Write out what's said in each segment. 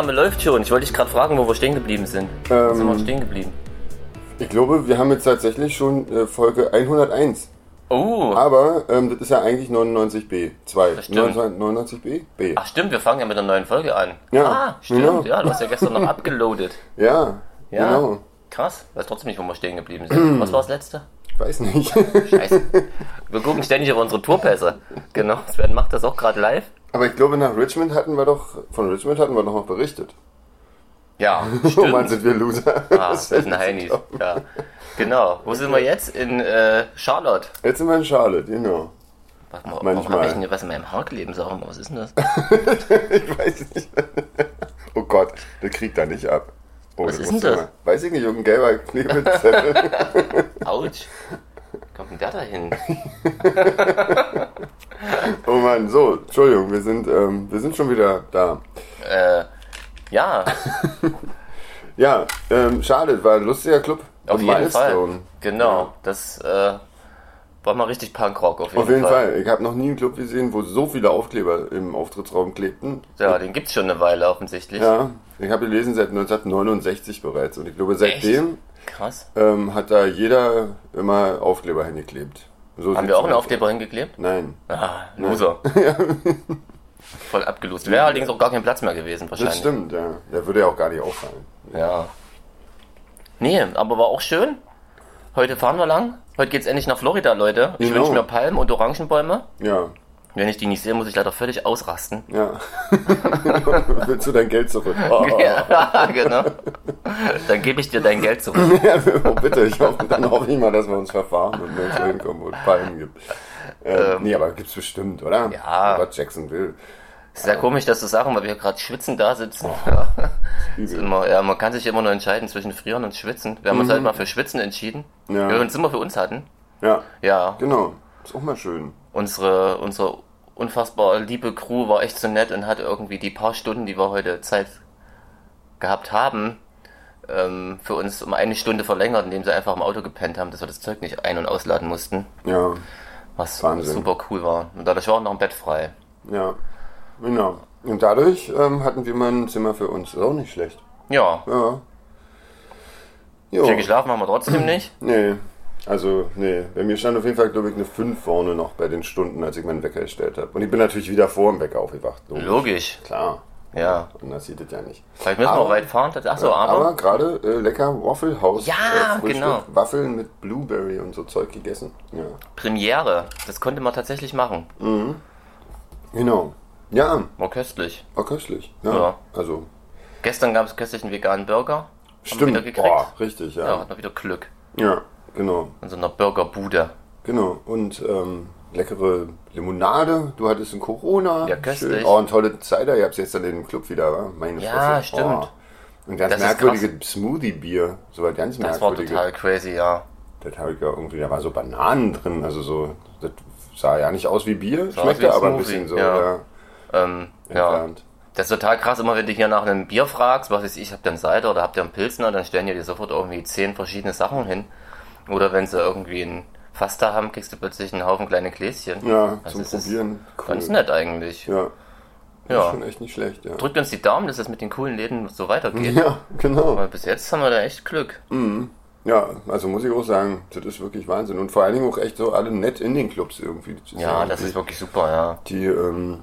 Aufnahme läuft schon. Ich wollte dich gerade fragen, wo wir stehen geblieben sind. Wo sind wir Ähm, stehen geblieben? ich glaube, wir haben jetzt tatsächlich schon äh, Folge 101. Oh, Aber ähm, das ist ja eigentlich 99b. 2. Das stimmt. 99b? B. ach stimmt, wir fangen ja mit einer neuen Folge an. Ja, Ah, stimmt. genau. Ja, du hast ja gestern noch abgeloadet. Ja, Ja. genau. Krass. Weiß trotzdem nicht, wo wir stehen geblieben sind. Was war das letzte? Ich weiß nicht. Scheiße. Wir gucken ständig auf unsere Tourpässe. Genau. Sven macht das auch gerade live. Aber ich glaube, nach Richmond hatten wir doch, von Richmond hatten wir doch noch berichtet. Ja, Oh Mann, stimmt. sind wir Loser. Ah, das sind Heinis. Ja. Genau. Wo sind wir jetzt? In äh, Charlotte. Jetzt sind wir in Charlotte, genau. Warte mal, warum Manchmal. habe ich denn was in meinem Haar kleben? Sag mal, was ist denn das? Ich weiß nicht. Oh Gott, der kriegt da nicht ab. Oh, Was ist denn das? mal- Weiß ich nicht, irgendein gelber Klebezettel. Autsch. Kommt denn der da hin? Oh Mann, so, Entschuldigung, wir sind, ähm, wir sind schon wieder da. Äh, ja, Ja, ähm, schade, war ein lustiger Club. auf jeden Fall. Genau. Das äh, war mal richtig Punkrock auf jeden, Auf jeden Fall. Fall. Ich habe noch nie einen Club gesehen, wo so viele Aufkleber im Auftrittsraum klebten. Ja, den gibt's schon eine Weile offensichtlich. Ja, ich habe gelesen seit 1969 bereits. Und ich glaube, seitdem Krass. ähm, hat da jeder immer Aufkleber hingeklebt. So Haben wir auch einen aus. Aufkleber hingeklebt? Nein. Ah, Loser. Voll abgelost. Wäre allerdings auch gar kein Platz mehr gewesen Das wahrscheinlich. stimmt, ja. Der würde ja auch gar nicht auffallen. Ja. Nee, aber war auch schön. Heute fahren wir lang. Heute geht's endlich nach Florida, Leute. Ich Genau. wünsche mir Palmen und Orangenbäume. Ja, Wenn ich die nicht sehe, muss ich leider völlig ausrasten. ja. Willst du dein Geld zurück? Oh, Ja, genau. Dann gebe ich dir dein Geld zurück. Ja, oh, bitte, ich hoffe, dann hoffe ich mal, dass wir uns verfahren und nirgendwo hinkommen, es Palmen gibt. Ähm, nee, aber gibt's bestimmt, oder? Ja. Gott, Jacksonville. Ist ja komisch, das zu sagen, weil wir gerade schwitzen da sitzen. Ja. Ist Übel. immer, ja, man kann sich immer nur entscheiden zwischen Frieren und Schwitzen. Wir haben uns halt mal für Schwitzen entschieden. Ja. Wir uns immer für uns hatten. Ja, Ja, genau. Ist auch mal schön. Unsere, unsere unfassbar liebe Crew war echt so nett und hat irgendwie die paar Stunden, die wir heute Zeit gehabt haben, ähm, für uns um eine Stunde verlängert, indem sie einfach im Auto gepennt haben, dass wir das Zeug nicht ein- und ausladen mussten. Ja, Was Wahnsinn. super cool war. Und dadurch war auch noch ein Bett frei. ja. Genau. Und dadurch ähm, hatten wir mal ein Zimmer für uns. Ist auch nicht schlecht. Ja, Ja. Jo. viel geschlafen haben wir trotzdem nicht. Nee. Also, nee. Bei mir stand auf jeden Fall, glaube ich, eine 5 vorne noch bei den Stunden, als ich meinen Wecker gestellt habe. Und ich bin natürlich wieder vor dem Wecker aufgewacht. Logisch. Logisch. Klar. Ja. Und das sieht es ja nicht. Vielleicht müssen wir Aber- auch weit fahren. Achso, Aber aber. gerade äh, lecker Waffle House. Ja, äh, Frühstück. genau. Waffeln mit Blueberry und so Zeug gegessen. Ja. Premiere. Das konnte man tatsächlich machen. Genau. Ja, War köstlich. war köstlich. Ja. Ja. Also, Gestern gab es köstlich einen veganen Burger. Haben wir stimmt. wieder gekriegt. Boah, richtig, Ja, ja. hat man wieder Glück. Ja, genau. In so einer Burgerbude. Genau. Und ähm, leckere Limonade. Du hattest ein Corona. Ja, köstlich. Schön. Oh, und tolle Cider. Ihr habt jetzt dann den Club wieder, wa? Meine Ja, Fresse. stimmt. Oh. Und ganz Das ist merkwürdige Smoothie-Bier. So was ganz Das war merkwürdige. total crazy, ja. Das habe ich ja irgendwie, da war so Bananen drin. Also so, das sah ja nicht aus wie Bier. Sah Schmeckte wie ein aber ein bisschen so, ja. ja. Ähm, ja. Das ist total krass, immer wenn du hier nach einem Bier fragst, was weiß ich, habt ihr einen Cider oder habt ihr einen Pilsner, dann stellen die dir sofort irgendwie zehn verschiedene Sachen hin. Oder wenn sie irgendwie ein Fasta haben, kriegst du plötzlich einen Haufen kleine Gläschen. Ja, Also zum Probieren. Cool. Ganz nett eigentlich. Ja. Ja. Ist schon echt nicht schlecht, ja. Drückt uns die Daumen, dass es mit den coolen Läden so weitergeht. Ja, genau. Weil bis jetzt haben wir da echt Glück. Ja, also muss ich auch sagen, das ist wirklich Wahnsinn. Und vor allen Dingen auch echt so alle nett in den Clubs irgendwie. Das Ja, das ist wirklich super, ja. Die ähm,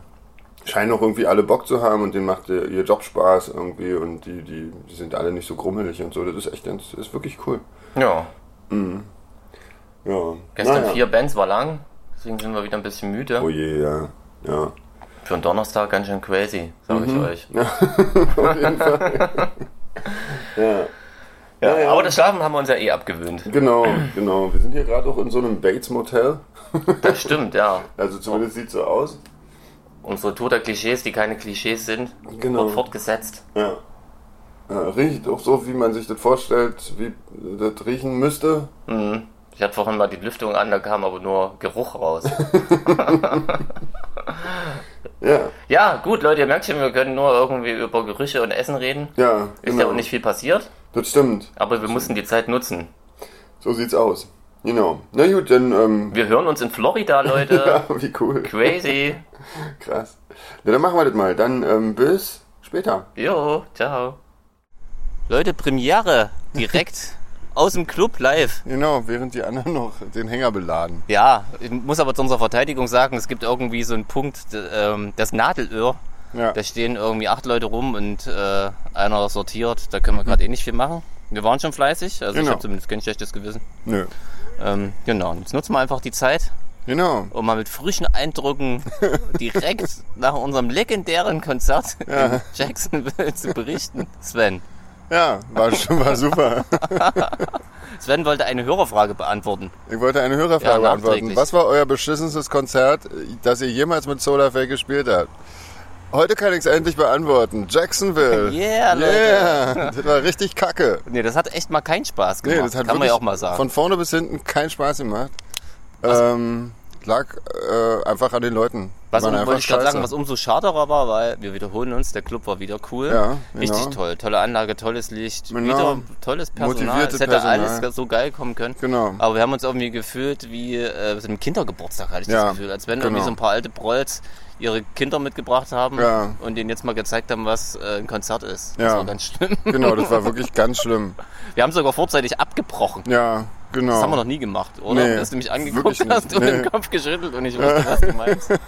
scheinen auch irgendwie alle Bock zu haben und denen macht äh, ihr Job Spaß irgendwie und die, die, die sind alle nicht so grummelig und so. Das ist echt ganz, das ist wirklich cool. Ja. Ja. Gestern Naja. vier Bands war lang, deswegen sind wir wieder ein bisschen müde. Oh je, ja. Ja. Für einen Donnerstag ganz schön crazy, sage Mhm. ich euch. Auf jeden Fall. ja. Ja, ja. Aber das Schlafen haben wir uns ja eh abgewöhnt. Genau, genau. Wir sind hier gerade auch in so einem Bates Motel. Das stimmt, ja. Also zumindest sieht so aus. Unsere Tour der Klischees, die keine Klischees sind, Genau. wird fortgesetzt. Ja. Ja. Riecht auch so, wie man sich das vorstellt, wie das riechen müsste. Mhm. Ich hatte vorhin mal die Lüftung an, da kam aber nur Geruch raus. Ja, ja, gut, Leute, ihr merkt schon, wir können nur irgendwie über Gerüche und Essen reden. ja. Ist genau. ja auch nicht viel passiert, Das stimmt. aber wir mussten die Zeit nutzen. So sieht's aus. Genau. Na gut, dann, ähm, Wir hören uns in Florida, Leute. ja, wie cool. Crazy. Krass. Na, dann machen wir das mal. Dann ähm, bis später. Jo, ciao. Leute, Premiere direkt aus dem Club live. Genau, während die anderen noch den Hänger beladen. Ja, ich muss aber zu unserer Verteidigung sagen, es gibt irgendwie so einen Punkt, ähm, das Nadelöhr. Ja. Da stehen irgendwie acht Leute rum und äh, einer sortiert. Da können wir gerade eh nicht viel machen. Wir waren schon fleißig, also ich Genau. habe zumindest kein schlechtes Gewissen. Nö. Ähm, genau, jetzt nutzen wir einfach die Zeit, Genau. um mal mit frischen Eindrücken direkt nach unserem legendären Konzert in Jacksonville zu berichten. Sven. Ja, war schon mal super. Sven wollte eine Hörerfrage beantworten. Ich wollte eine Hörerfrage Ja, beantworten. Was war euer beschissenstes Konzert, das ihr jemals mit Solarfake gespielt habt? Heute kann ich es endlich beantworten. Jacksonville. Yeah, Leute. Yeah. Das war richtig kacke. Nee, das hat echt mal keinen Spaß Nee, gemacht. das hat Kann man ja auch mal sagen. von vorne bis hinten keinen Spaß gemacht. Ähm, lag äh, einfach an den Leuten. Was um, wollte ich gerade sagen, was umso schaderer war, weil wir wiederholen uns, der Club war wieder cool. Ja, Richtig genau. toll. Tolle Anlage, tolles Licht, Genau. wieder tolles Personal. Es hätte Personal. alles so geil kommen können. Genau. Aber wir haben uns irgendwie gefühlt wie äh, so einem Kindergeburtstag, hatte ich Ja, das Gefühl. Als wenn irgendwie genau. so ein paar alte Prolls ihre Kinder mitgebracht haben Ja. und denen jetzt mal gezeigt haben, was äh, ein Konzert ist. Das Ja. war ganz schlimm. Genau, das war wirklich ganz schlimm. Wir haben sogar vorzeitig abgebrochen. Ja, genau. Das haben wir noch nie gemacht, oder? Nee, Dass du mich angeguckt hast und Nee. den Kopf geschüttelt und ich wusste, was du meinst.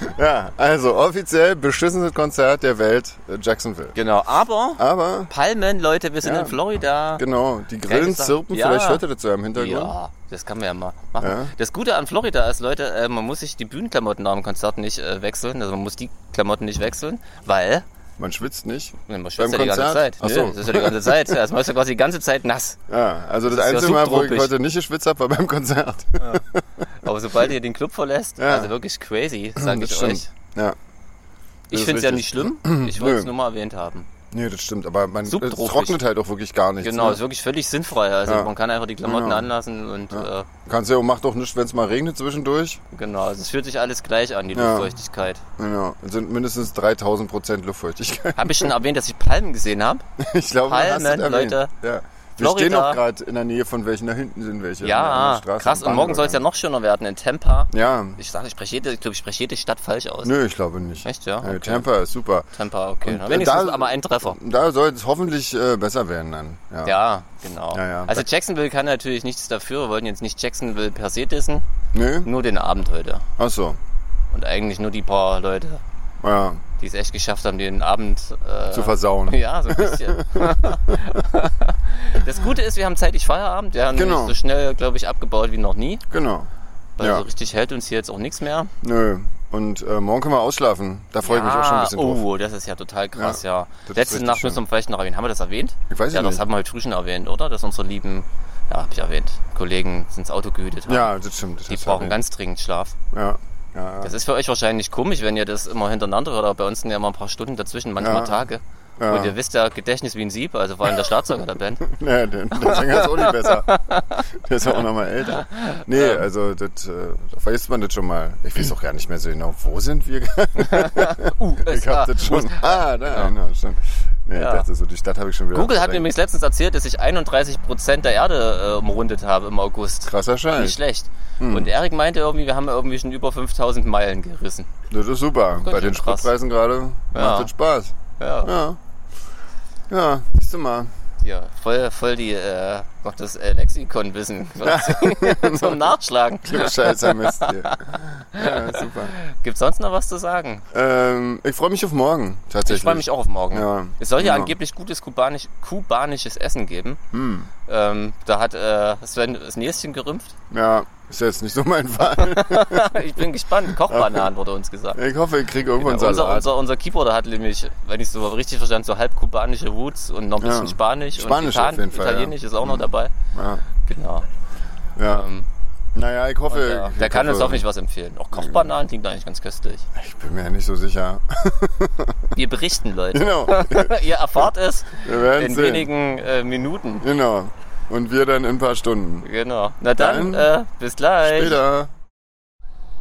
Ja, also offiziell beschissenes Konzert der Welt, äh, Jacksonville. Genau, aber Aber, Palmen, Leute, wir sind Ja. in Florida. genau, die Grillen zirpen, Ja. vielleicht hört ihr das so im Hintergrund. Ja, das kann man ja mal machen. Ja. Das Gute an Florida ist, Leute, äh, man muss sich die Bühnenklamotten nach dem Konzert nicht äh, wechseln. Also man muss die Klamotten nicht wechseln, weil Man schwitzt nicht. man schwitzt Beim ja die ganze Konzert? Zeit. Ach so. Das ist ja die ganze Zeit. Also man ist ja quasi die ganze Zeit nass. Ja, also das, Das ja einzige Mal, wo ich heute nicht geschwitzt habe, war beim Konzert. Aber sobald ihr den Club verlässt, Ja. also wirklich crazy, sage ich stimmt. euch. Ja. Ich finde es ja nicht schlimm. Ich wollte es nur mal erwähnt haben. Nee, das stimmt, aber man es trocknet halt auch wirklich gar nichts. Genau, ne? ist wirklich völlig sinnfrei. Also Ja. man kann einfach die Klamotten Genau. anlassen und äh, Kannst ja auch, macht auch nichts, wenn es mal regnet zwischendurch. genau, also es fühlt sich alles gleich an, die Ja. Luftfeuchtigkeit. Genau, es sind mindestens 3000 Prozent Luftfeuchtigkeit. Habe ich schon erwähnt, dass ich Palmen gesehen habe? Ich glaube, hast Palmen, es erwähnt. Leute. Ja. Wir Florida. stehen auch gerade in der Nähe von welchen, da hinten sind welche. Ja, krass. Und morgen soll es ja noch schöner werden in Tampa. Ja, Ich sage, ich spreche jede, ich glaube, ich spreche jede Stadt falsch aus. nö, ich glaube nicht. Echt, ja? Äh, Okay. Tampa ist super. Tampa, okay. Und, Na, äh, wenigstens da- aber ein Treffer. Da soll es hoffentlich äh, besser werden dann. Ja. Ja, genau. Ja, ja. Also Jacksonville kann natürlich nichts dafür. Wir wollten jetzt nicht Jacksonville per se dissen. Nö? Nur den Abend heute. Ach so. Und eigentlich nur die paar Leute, Ja, die es echt geschafft haben, den Abend äh, zu versauen. Ja, so ein bisschen. das Gute ist, wir haben zeitig Feierabend. Wir haben Genau. so schnell, glaube ich, abgebaut wie noch nie. Genau. Weil Ja. so richtig hält uns hier jetzt auch nichts mehr. Nö. Und äh, morgen können wir ausschlafen. Da freue ich mich auch schon ein bisschen drauf. Oh, das ist ja total krass, ja. ist Letzte Nacht müssen wir vielleicht noch erwähnen. Haben wir das erwähnt? Ich weiß ja, ja das nicht. haben wir heute früh schon erwähnt, oder? Dass unsere lieben, ja, hab ich erwähnt, Kollegen ins Auto gehütet haben. Ja, das stimmt. Das Die brauchen ganz dringend Schlaf. Ja. Ja, Das ist für euch wahrscheinlich komisch, wenn ihr das immer hintereinander hört, aber bei uns sind ja immer ein paar Stunden dazwischen, manchmal. Tage. Und ihr wisst ja, Gedächtnis wie ein Sieb, also vor allem der Schlagzeuger der Band. Nee, der, der Sänger ist auch nicht besser. Der ist auch noch mal älter. Nee, Ähm. also das, äh, da vergisst man das schon mal. Ich weiß auch gar nicht mehr so genau, wo sind wir? ich USA. hab das schon. Ah, da, genau, stimmt. Nee, Ja. ich dachte so, die Stadt habe ich schon wieder. Google hat übrigens letztens erzählt, dass ich 31% der Erde äh, umrundet habe im August. Krasser Nicht Scheiß. schlecht. Hm. Und Erik meinte irgendwie, wir haben irgendwie schon über 5000 Meilen gerissen. Das ist super. Bei schön den. Spritpreisen gerade Ja. macht das Spaß. Ja. Ja. Ja, siehst du mal. Ja, voll, voll die, äh, noch das äh, Lexikon-Wissen quasi zum Nachschlagen. Scheißer Mist hier. Ja, super. Gibt's sonst noch was zu sagen? Ähm, ich freue mich auf morgen, tatsächlich. Ich freue mich auch auf morgen. Ja. Es soll ja Genau. angeblich gutes kubanisch, kubanisches Essen geben. Hm. Ähm, da hat äh, Sven das Näschen gerümpft. Ja, ist jetzt nicht so mein Fall. ich bin gespannt. Kochbananen wurde uns gesagt. Ich hoffe, ich kriege irgendwann Ja, unser, Salat. unser, unser Keyboarder hat nämlich, wenn ich so richtig verstanden, so halb kubanische Roots und noch ein bisschen Ja. Spanisch. Spanisch und auf jeden Fall, Italienisch ja. ist auch noch dabei. Ja, Genau. ja. Ähm, naja, ich hoffe. ja, ich der kann uns hoffe, hoffentlich was empfehlen. Auch Kochbananen klingt eigentlich ganz köstlich. Ich bin mir ja nicht so sicher. Wir berichten, Leute. genau. Ihr erfahrt es in sehen. wenigen äh, Minuten. Genau. Und wir dann in ein paar Stunden. Genau. Na dann, Dann äh, bis gleich. Später.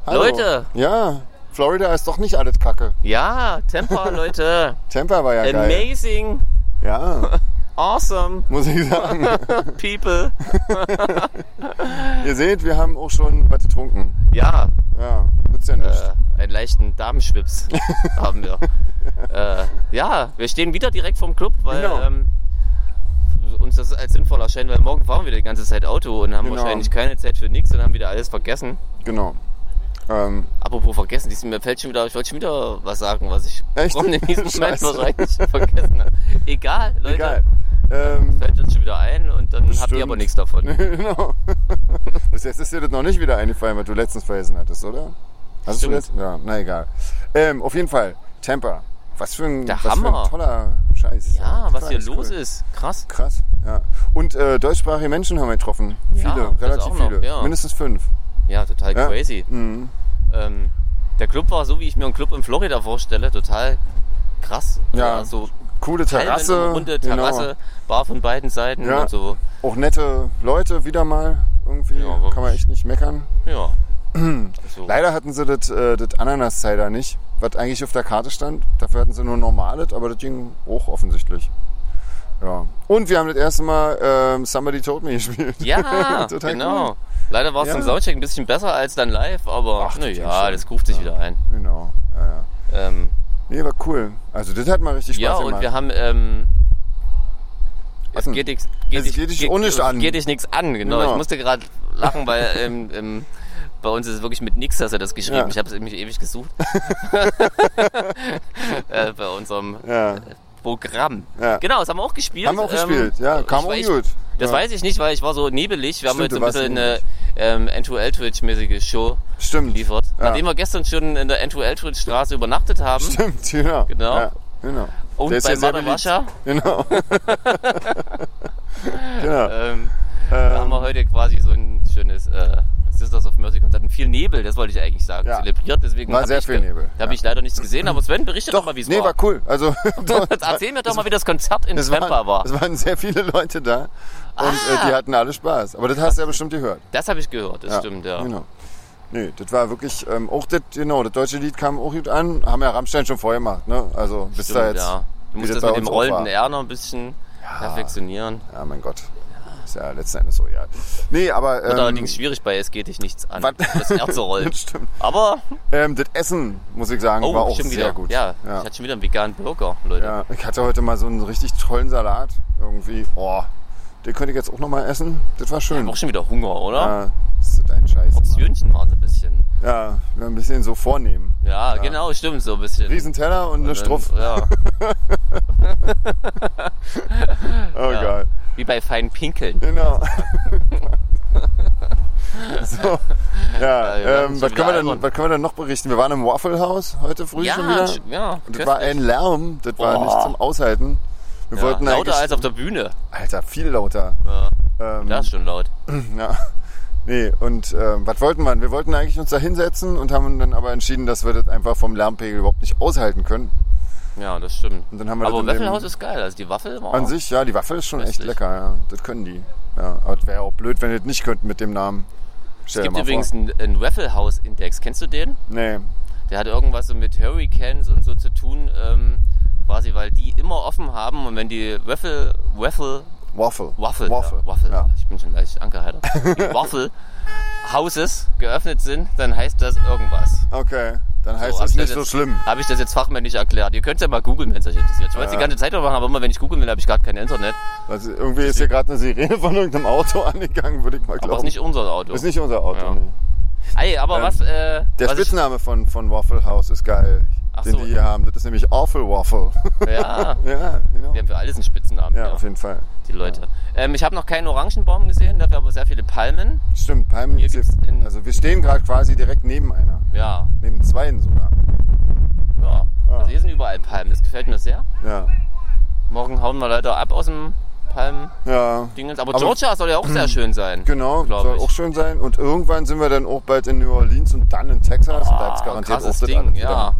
Hallo. Leute. Ja, Florida ist doch nicht alles Kacke. Ja, Temper, Leute. Tampa war ja geil. Amazing, Ja, awesome muss ich sagen. people. Ihr seht, wir haben auch schon was getrunken. Ja, Ja, nützt ja nicht. äh, einen leichten Damenschwips haben wir. äh, ja, wir stehen wieder direkt vom Club, weil Genau. ähm, uns das als sinnvoll erscheint, weil morgen fahren wir die ganze Zeit Auto und haben Genau. wahrscheinlich keine Zeit für nichts und haben wieder alles vergessen. Genau. Ähm, Apropos vergessen, dies- mir fällt schon wieder, ich wollte schon wieder was sagen, was ich Echt? in diesem Moment wahrscheinlich vergessen habe. Egal, Leute. egal. Ähm, Fällt uns schon wieder ein und dann habt Bestimmt. ihr aber nichts davon. genau. Bis jetzt ist dir das noch nicht wieder eingefallen, was du letztens vergessen hattest, oder? Hast du Stimmt. das? Ja, na egal. Ähm, auf jeden Fall, Tampa. Was für ein, Der was für Hammer. ein toller Scheiß. Ja, was hier los cool. ist. Krass. Krass, ja. Und äh, deutschsprachige Menschen haben wir getroffen. Ja, Viele, relativ noch, viele. ja. Mindestens fünf. Ja, total Ja. crazy. Mhm. Ähm, der Club war so, wie ich mir einen Club in Florida vorstelle, total krass. Ja, so Coole Terrasse, Terrasse. runde genau. Terrasse, Bar von beiden Seiten Ja. und so. Auch nette Leute wieder mal. Irgendwie Ja, kann man echt nicht meckern. Ja. so. Leider hatten sie das, äh, Ananas-Cider nicht, was eigentlich auf der Karte stand. Dafür hatten sie nur normales, aber das ging hoch offensichtlich. Ja. Und wir haben das erste Mal ähm, Somebody Told Me gespielt. Ja, genau. cool. Leider war es Ja. zum Soundcheck ein bisschen besser als dann live, aber Ach, naja, schon. das ruft sich wieder ein. Genau. Ja, ja. Ähm, Nee, war cool. Also das hat mal richtig Spaß ja, gemacht. und wir haben ähm, es geht dich, Es geht dich auch nicht an. Geht dich nichts an, genau. Genau. Ich musste gerade lachen, weil ähm, ähm, bei uns ist es wirklich mit nix, hast du das geschrieben. Ja. Ich habe es nämlich ewig gesucht. äh, bei unserem Ja. Programm. Ja. Genau, das haben wir auch gespielt. Haben wir auch Ähm, gespielt, ja. Kam auch gut. Das weiß ich nicht, weil ich war so nebelig. Wir haben Stimmt, jetzt so ein bisschen eine ähm, N2L-Twitch-mäßige Show Stimmt. geliefert. Nachdem wir gestern schon in der N2L-Twitch-Straße übernachtet haben. Stimmt, genau. Genau. Ja, genau. Und Der bei sehr Madawascha. Genau. genau. Ähm, da haben wir heute quasi so ein schönes äh, Sisters of Mercy Konzert mit viel Nebel, das wollte ich eigentlich sagen, Ja. zelebriert. Deswegen War sehr ich, viel Nebel, Da habe ja. ich leider nichts gesehen, aber Sven berichtet doch, mal, wie es nee, war. war cool. Also, Jetzt erzähl mir doch mal, wie das Konzert in Tampa war. es waren sehr viele Leute da und Ah. äh, die hatten alle Spaß. Aber das hast du ja bestimmt gehört. Das habe ich gehört, das stimmt, ja. Genau. Nee, das war wirklich, ähm, auch das, genau, das deutsche Lied kam auch gut an. Haben ja Rammstein schon vorher gemacht, ne? Also, bis da jetzt. ja. Du musst das bei mit dem rollenden. R noch ein bisschen perfektionieren. Ja, mein Gott. Ist ja letzten Endes so, ja. Nee, aber. Wird Ähm, allerdings schwierig bei Es geht dich nichts an, das zu rollen. das stimmt. Aber, Ähm, das Essen, muss ich sagen, oh, war auch sehr wieder. gut. Ja, ja. ich hatte schon wieder einen veganen Burger, Leute. Ja, ich hatte heute mal so einen richtig tollen Salat. Irgendwie, oh, den könnte ich jetzt auch noch mal essen. Das war Ich schön. hab auch schon wieder Hunger, oder? Ja, das ist ein Scheiß. Portionchen war so ein bisschen. Ja, wir ein bisschen so vornehmen. Ja, genau, stimmt, so ein bisschen. Riesenteller und eine Dann- Struff. Ja, Oh ja. geil. Wie bei feinen Pinkeln. Genau. so, ja, ähm, was, können wir denn, was können wir denn noch berichten? Wir waren im Waffle House heute früh Ja, schon wieder. ja, Und das war ein Lärm, das war nicht zum Aushalten. Wir ja, wollten lauter als auf der Bühne. Alter, viel lauter. Ja, Ähm, das ist schon laut. Ja. Nee, und ähm, was wollten wir? Wir wollten eigentlich uns da hinsetzen und haben dann aber entschieden, dass wir das einfach vom Lärmpegel überhaupt nicht aushalten können. Ja, das stimmt. Und dann haben wir Aber Waffelhaus ist geil. Also die Waffel war An sich, ja, die Waffel ist schon echt Köstlich. lecker, ja. Das können die. Ja, aber es wäre auch blöd, wenn die das nicht könnten mit dem Namen. Es Stell dir gibt übrigens vor. einen, einen Wafflehouse-Index. Kennst du den? Nee. Der hat irgendwas so mit Hurricanes und so zu tun. Ähm, quasi, weil die immer offen haben und wenn die Waffle, Waffle, Waffle. Waffle, Waffle. Ja, Waffle. Ja. Ich bin schon leicht angeheitert. Waffle Houses geöffnet sind, dann heißt das irgendwas. Okay, dann heißt das ich nicht so jetzt- schlimm. Habe ich das jetzt fachmännisch erklärt? Ihr könnt es ja mal googeln, wenn es euch interessiert. Ich wollte es Ja. die ganze Zeit machen, aber immer wenn ich googeln will, habe ich gerade kein Internet. Also irgendwie ist hier gerade eine Sirene von irgendeinem Auto angegangen, würde ich mal Aber glauben. es ist nicht unser Auto. ist nicht unser Auto, Ja. nee. Ey, aber Ähm, was, äh, Der was ich, Spitzname von, von Waffle House ist geil, Ach den so. die hier haben. Das ist nämlich Awful Waffle. ja, ja, genau. wir haben für alles einen Spitzennamen, Ja, ja, auf jeden Fall. die Leute. Ähm, ich habe noch keinen Orangenbaum gesehen, dafür aber sehr viele Palmen. Stimmt, Palmen Hier gibt's in- Also wir stehen gerade quasi direkt neben einer. Ja, Neben zweien sogar. ja. Ja. Also hier sind überall Palmen, das gefällt mir sehr. Ja. Morgen hauen wir leider ab aus dem Palmen-Dingens. Ja. Aber, Aber- Georgia soll ja auch sehr schön sein. Genau, soll ich. auch schön sein. Und irgendwann sind wir dann auch bald in New Orleans und dann in Texas. und da Ah, garantiert auch das Ding, ja. wieder.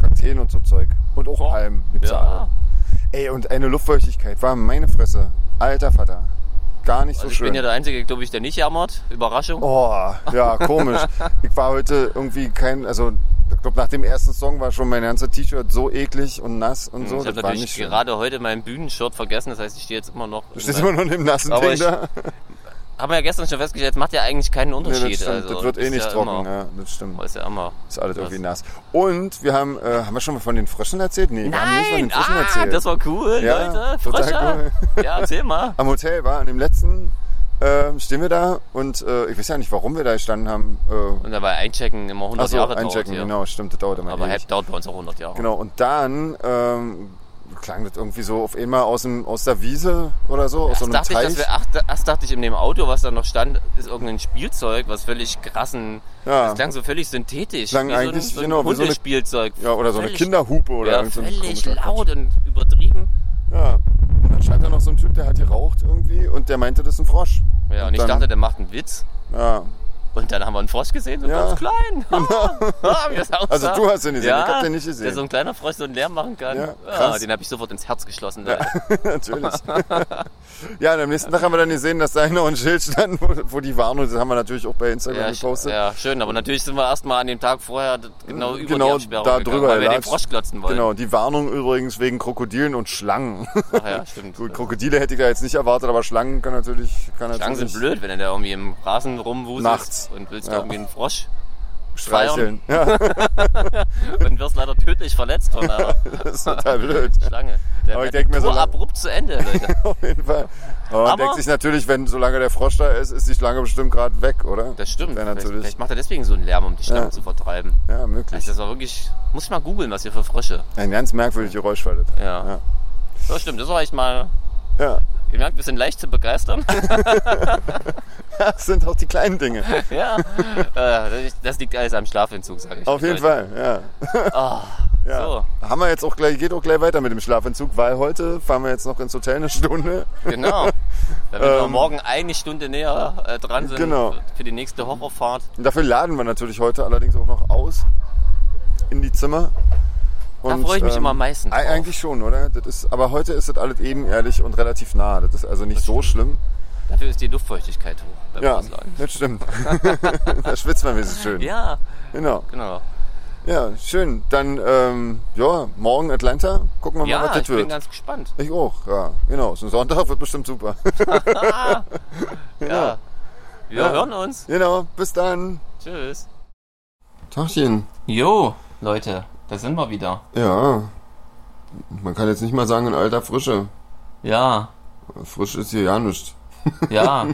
Kakteen und so Zeug. Und auch Palmen gibt's ja. Ja, Ey, und eine Luftfeuchtigkeit war meine Fresse. Alter Vater. Gar nicht so also ich schön. bin ja der Einzige, glaube ich, der nicht jammert. Überraschung. Oh, ja, komisch. ich war heute irgendwie kein, also ich glaube nach dem ersten Song war schon mein ganzes T-Shirt so eklig und nass und so. Hm, ich habe natürlich schön. gerade heute mein Bühnenshirt vergessen, das heißt, ich stehe jetzt immer noch. Du stehst immer noch in dem nassen Ding ich- da. haben wir ja gestern schon festgestellt, es macht ja eigentlich keinen Nee, Unterschied. das, stimmt. also, das wird eh nicht ja trocken, Immer, ja, das stimmt. Ist ja immer. Ist alles irgendwie Das- nass. Und wir haben, äh, haben wir schon mal von den Fröschen erzählt? Nee, wir haben nicht von Nein! den Fröschen Ah, erzählt. das war cool, Ja, Leute. Frösche. Ja, erzähl mal. Am Hotel war, an dem letzten ähm, stehen wir da und äh, ich weiß ja nicht, warum wir da gestanden haben. Äh, Und dabei einchecken immer 100 Achso, Jahre dauert einchecken, hier. genau, stimmt, das dauert immer Aber ewig. Dauert bei uns auch 100 Jahre. Genau, und dann ähm, klang das irgendwie so auf einmal aus, dem, aus der Wiese oder so, aus so einem dachte, ich, Teich. dass wir, ach, erst dachte ich, in dem Auto, was da noch stand, ist irgendein Spielzeug, was völlig krassen. Ja. Das klang so völlig synthetisch. Klang wie so ein, eigentlich, so ein genau, wie so eine- Hundespielzeug. ja, oder so eine Kinderhupe oder Ja, so ein völlig laut und übertrieben. Ja. Und dann stand da noch so ein Typ, der hat geraucht irgendwie und der meinte, das ist ein Frosch. Ja, und, ich dann- dachte, der macht einen Witz. Ja. Und dann haben wir einen Frosch gesehen, so Ja. ganz klein. Aussah. Also du hast den nicht gesehen, ja, ich hab den nicht gesehen. Der so ein kleiner Frosch so einen Lärm machen kann. Ja, Ja, den habe ich sofort ins Herz geschlossen. Leute. Natürlich. ja, und am nächsten Tag haben wir dann gesehen, dass da noch ein Schild stand, wo, wo die Warnung, das haben wir natürlich auch bei Instagram Ja, gepostet. ja, schön, aber natürlich sind wir erstmal an dem Tag vorher genau über Genau die Absperrung da gegangen, drüber weil wir den. Frosch klotzen wollen. Genau, die Warnung übrigens wegen Krokodilen und Schlangen. Ach ja, stimmt. Gut, Krokodile hätte ich da jetzt nicht erwartet, aber Schlangen kann natürlich. Kann Schlangen natürlich sind blöd, wenn du da irgendwie im Rasen rumwuselst Nachts. Und willst Ja. irgendwie einen Frosch Streicheln. Ja, und wirst leider tödlich verletzt von einer das ist total blöd. Schlange. Der Aber ich wird denk mir so abrupt zu Ende, Leute. Auf jeden Fall. Aber man denkt sich natürlich, wenn solange der Frosch da ist, ist die Schlange bestimmt gerade weg, oder? Das stimmt. Vielleicht, natürlich. vielleicht macht er deswegen so einen Lärm, um die Schlangen Ja. zu vertreiben. Ja, möglich. Also das war wirklich. Muss ich mal googeln, was hier für Frösche. Ein ganz merkwürdiges Geräusch war das. Ja. Ja. Das stimmt, das war echt mal. Ja. Ihr merkt, wir sind leicht zu begeistern. Das sind auch die kleinen Dinge. ja. Äh, das liegt alles am Schlafentzug, sage ich. Auf jeden Leute. Fall, ja. Ah, ja. So. Haben wir jetzt auch gleich, geht auch gleich weiter mit dem Schlafentzug, weil heute fahren wir jetzt noch ins Hotel eine Stunde. Genau. Damit wir Ähm, morgen eine Stunde näher äh, dran sind Genau. für die nächste Horrorfahrt. Und dafür laden wir natürlich heute allerdings auch noch aus in die Zimmer. Da freue ich mich immer am meisten ei- drauf. Eigentlich schon, oder? Das ist, aber heute ist das alles ebenerdig und relativ nah. Das ist also nicht so schlimm. Dafür ist die Luftfeuchtigkeit hoch beim Ja, das stimmt. da schwitzt man wenigstens schön. Ja, Genau. genau. Ja, schön. Dann, ähm, ja, morgen Atlanta. Gucken wir mal, Ja, was das ich bin wird. ganz gespannt. Ich auch, ja. Genau. So ein Sonntag wird bestimmt super. Ja. Wir Ja. hören uns. genau. Bis dann. Tschüss. Tachchen. Jo, Leute, da sind wir wieder. Ja. Man kann jetzt nicht mal sagen in alter Frische. Ja, Frisch ist hier ja nichts. ja.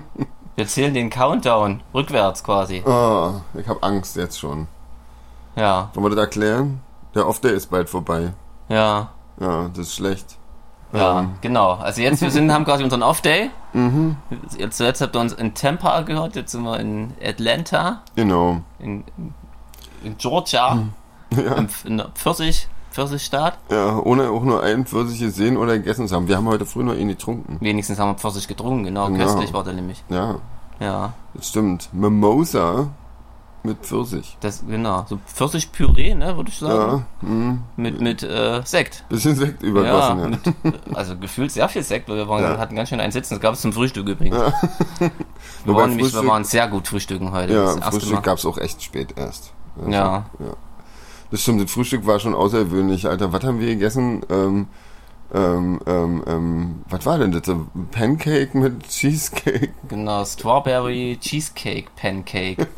Wir zählen den Countdown rückwärts quasi. Ah, ich habe Angst jetzt schon. Ja, Wollen wir das erklären? Der Off-Day ist bald vorbei. ja, Ja, das ist schlecht. ja, Ähm. genau. Also jetzt, wir sind, haben quasi unseren Off-Day. Jetzt zuletzt habt ihr uns in Tampa gehört, jetzt sind wir in Atlanta, Genau. in, in Georgia, Ja. im, in der Pfirsich, Pfirsichstaat. ja, ohne auch nur einen Pfirsich gesehen oder gegessen zu haben. Wir haben heute früh noch ihn getrunken. Wenigstens haben wir Pfirsich getrunken, genau. Genau. Köstlich war der nämlich. Ja, Ja, das stimmt. Mimosa mit Pfirsich. das, genau. So Pfirsichpüree, ne, würde ich sagen. Ja, mh. Mit, mit äh, Sekt. bisschen Sekt Ja, übergossen. Ja, mit, also gefühlt sehr viel Sekt, weil wir waren, Ja. hatten ganz schön einen Sitzen. Das gab es zum Frühstück übrigens. wir, Wobei waren nämlich, wir Frühstück- waren sehr gut frühstücken heute. Ja, das Frühstück gab es auch echt spät erst. Also, Ja. Das stimmt, das Frühstück war schon außergewöhnlich, Alter. Was haben wir gegessen? Ähm, ähm, ähm, ähm, was war denn das? Pancake mit Cheesecake? Genau, Strawberry Cheesecake Pancake.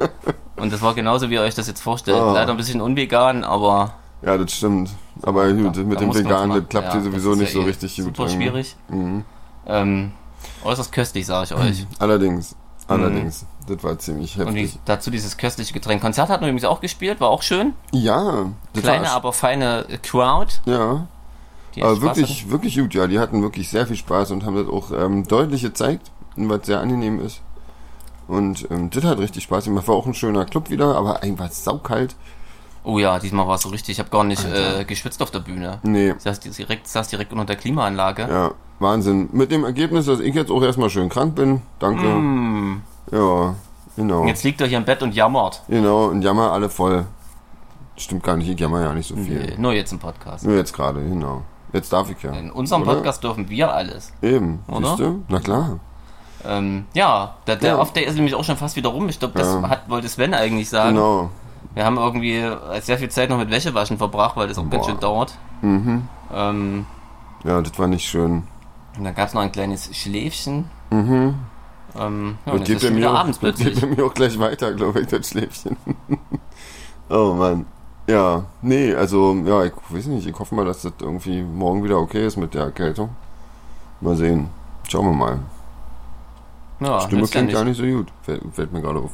Und das war genauso, wie ihr euch das jetzt vorstellt. Ah. Leider ein bisschen unvegan, aber Ja, das stimmt. Aber gut, da mit dem Veganen, das klappt Ja, hier sowieso nicht ja so eh richtig gut. Super schwierig. Mhm. Ähm, äußerst köstlich, sage ich euch. Allerdings, allerdings. Das war ziemlich Und wie, heftig. dazu dieses köstliche Getränk. Konzert hatten wir übrigens auch gespielt, war auch schön. Ja, das Kleine, aber feine Crowd. Ja, Die aber wirklich, wirklich gut, ja. Die hatten wirklich sehr viel Spaß und haben das auch ähm, deutlich gezeigt, was sehr angenehm ist. Und ähm, das hat richtig Spaß gemacht. War auch ein schöner Club wieder, aber eigentlich war es saukalt. Oh ja, diesmal war es so richtig. Ich habe gar nicht äh, geschwitzt auf der Bühne. Nee, saß direkt, saß direkt unter der Klimaanlage. ja, Wahnsinn. Mit dem Ergebnis, dass ich jetzt auch erstmal schön krank bin. Danke. Mm. Ja, genau. Und jetzt liegt er hier im Bett und jammert. Genau, und jammer alle voll. Stimmt gar nicht, ich jammer ja nicht so viel. Nee, nur jetzt im Podcast. Nur jetzt gerade, genau. Jetzt darf ich ja. In unserem Oder? Podcast dürfen wir alles. Eben, Oder? siehst du? Na klar. Ähm, ja, der, der Ja. Off-Day ist nämlich auch schon fast wieder rum. Ich glaube, das Ja. hat, wollte Sven eigentlich sagen. Genau. Wir haben irgendwie äh, sehr viel Zeit noch mit Wäschewaschen verbracht, weil das auch ganz Boah. schön dauert. Mhm. Ähm, Ja, das war nicht schön. und dann gab es noch ein kleines Schläfchen. Mhm. Ähm, ja, und geht, bei mir auch, geht bei mir auch gleich weiter, glaube ich, das Schläfchen. oh Mann. Ja, nee, also, ja, ich weiß nicht, ich hoffe mal, dass das irgendwie morgen wieder okay ist mit der Erkältung. Mal sehen. Schauen wir mal. Ja, Stimme ja klingt nicht. gar nicht so gut. Fällt, fällt mir gerade auf.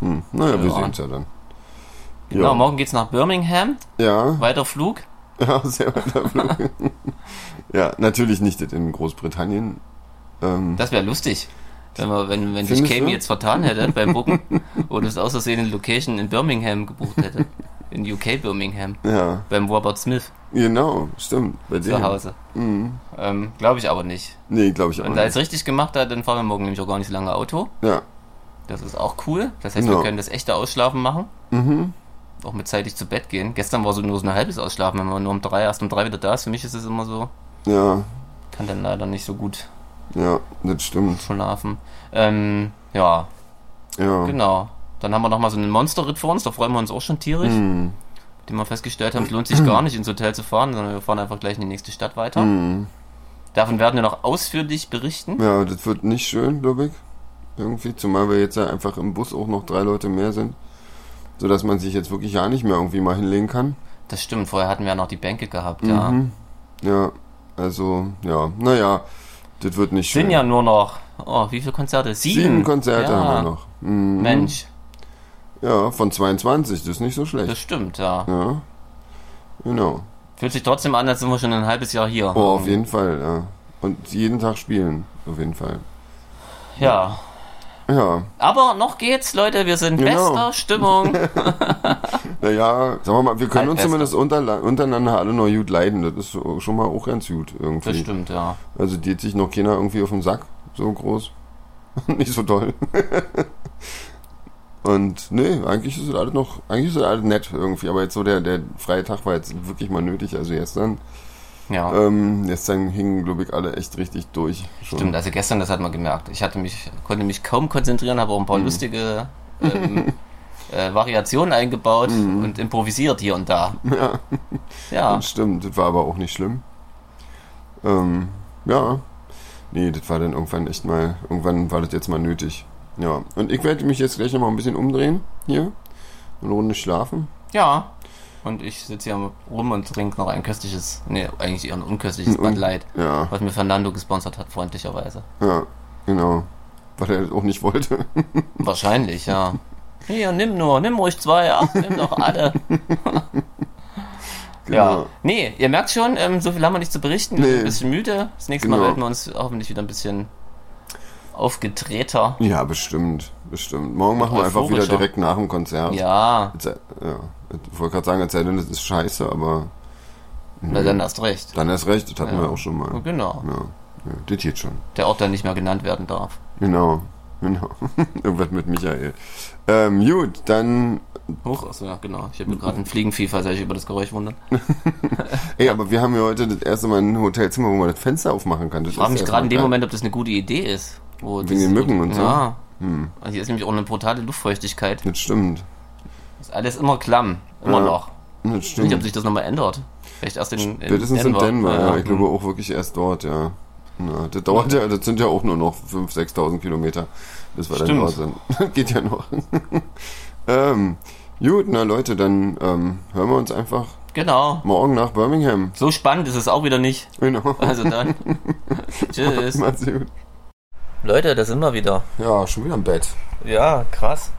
Hm, naja, wir Ja. sehen es ja dann. Genau, Ja. morgen geht's nach Birmingham. Ja, Weiter Flug. ja, sehr weiter Flug. ja, natürlich nicht in Großbritannien. Ähm, Das wäre lustig. Wenn, wir, wenn, wenn sich du? jetzt vertan hätte beim Bucken und es aus Versehen eine Location in Birmingham gebucht hätte. In UK Birmingham. ja, Beim Robert Smith genau, stimmt. Bei zu dem. Hause. Mhm. Ähm, Glaube ich aber nicht. Nee, glaube ich auch Wenn er nicht. es richtig gemacht hat, dann fahren wir morgen nämlich auch gar nicht so lange Auto. Ja. Das ist auch cool. Das heißt, Ja. wir können das echte Ausschlafen machen. Mhm. Auch mit zeitig zu Bett gehen. Gestern war so nur so ein halbes Ausschlafen, wenn man nur um drei, erst um drei wieder da ist. Für mich ist es immer so, Ja, kann dann leider nicht so gut ja, das stimmt. schlafen. Ähm, ja, Ja. genau. Dann haben wir nochmal so einen Monsterritt vor uns, da freuen wir uns auch schon tierisch. Mhm. Den wir festgestellt haben, es lohnt sich gar nicht ins Hotel zu fahren, sondern wir fahren einfach gleich in die nächste Stadt weiter. Mhm. Davon werden wir noch ausführlich berichten. Ja, das wird nicht schön, glaube ich. Irgendwie, zumal wir jetzt ja einfach im Bus auch noch drei Leute mehr sind. Sodass man sich jetzt wirklich ja nicht mehr irgendwie mal hinlegen kann. Das stimmt, vorher hatten wir ja noch die Bänke gehabt, ja. Mhm. Ja, also, ja, naja, das wird nicht schön. Sind ja nur noch, oh, wie viele Konzerte? Sieben. Sieben Konzerte ja. haben wir noch. Mhm. Mensch, Ja, von 22, das ist nicht so schlecht. das stimmt, ja. Ja, genau. Fühlt sich trotzdem an, als sind wir schon ein halbes Jahr hier. Oh, auf jeden Fall, ja. Und jeden Tag spielen, auf jeden Fall. Ja. Ja, Aber noch geht's, Leute, wir sind Genau. bester Stimmung. naja, sagen wir mal, wir können uns Halbfest. zumindest unterla- untereinander alle noch gut leiden. Das ist schon mal auch ganz gut irgendwie. Das stimmt, ja. Also die hat sich noch keiner irgendwie auf den Sack, so groß. Nicht so toll. Und nee, eigentlich ist es alles noch, eigentlich ist es alles nett irgendwie, aber jetzt so der, der freie Tag war jetzt wirklich mal nötig, also gestern. Ja. Ähm, gestern hingen, glaube ich, alle echt richtig durch. Schon. Stimmt, also gestern, das hat man gemerkt. Ich hatte mich, konnte mich kaum konzentrieren, habe auch ein paar Mhm. lustige ähm, äh, Variationen eingebaut und improvisiert hier und da. Mhm. Ja, Ja, das stimmt, das war aber auch nicht schlimm. Ähm, ja, nee, das war dann irgendwann echt mal, irgendwann war das jetzt mal nötig. Ja, und ich werde mich jetzt gleich nochmal ein bisschen umdrehen hier, eine Runde schlafen. ja. Und ich sitze hier rum und trinke noch ein köstliches, nee, eigentlich eher ein unköstliches Bud un- Light, Ja, was mir Fernando gesponsert hat, freundlicherweise. ja, genau. Weil er das auch nicht wollte. Wahrscheinlich, ja. Hier, nimm nur, nimm ruhig zwei, ach, nimm doch alle. Ja. Genau. Nee, ihr merkt schon, ähm, so viel haben wir nicht zu berichten. Wir sind ein bisschen müde. Das nächste Mal Genau. melden wir uns hoffentlich wieder ein bisschen aufgedrehter. Ja, bestimmt, bestimmt. Morgen machen wir einfach wieder direkt nach dem Konzert. Ja, Jetzt, äh, ja. Ich wollte gerade sagen, denn, das ist scheiße, aber na dann hast recht. dann erst recht, das hatten Ja. wir auch schon mal. Genau. Ja, ja, das geht schon. Der Ort, der nicht mehr genannt werden darf. Genau, genau. Irgendwas mit Michael. Ähm, gut, dann, Hoch, achso, ja, genau. Ich habe mir gerade ein Fliegenvieh, falls euch über das Geräusch wundert. ey, aber wir haben ja heute das erste Mal ein Hotelzimmer, wo man das Fenster aufmachen kann. Das Ich frage mich gerade in dem Moment, ob das eine gute Idee ist. Wo Wegen den Mücken und so? Ja. Hm, Also Hier ist nämlich auch eine brutale Luftfeuchtigkeit. das stimmt. Ist alles immer klamm. Immer Ja. noch. Das Ich weiß nicht, stimmt. ob sich das nochmal ändert. Vielleicht erst in, in Spätestens in Denver, ja. Ich hm. glaube auch wirklich erst dort, ja. Na, das dauert ja, das sind ja auch nur noch 5.000, 6.000 Kilometer, bis wir dann Stimmt. sind. Geht ja noch. ähm, gut, na Leute, dann ähm, hören wir uns einfach Genau. morgen nach Birmingham. So spannend ist es auch wieder nicht. Genau. Also dann. Tschüss. Macht's gut. Leute, da sind wir wieder. Ja, schon wieder im Bett. Ja, krass.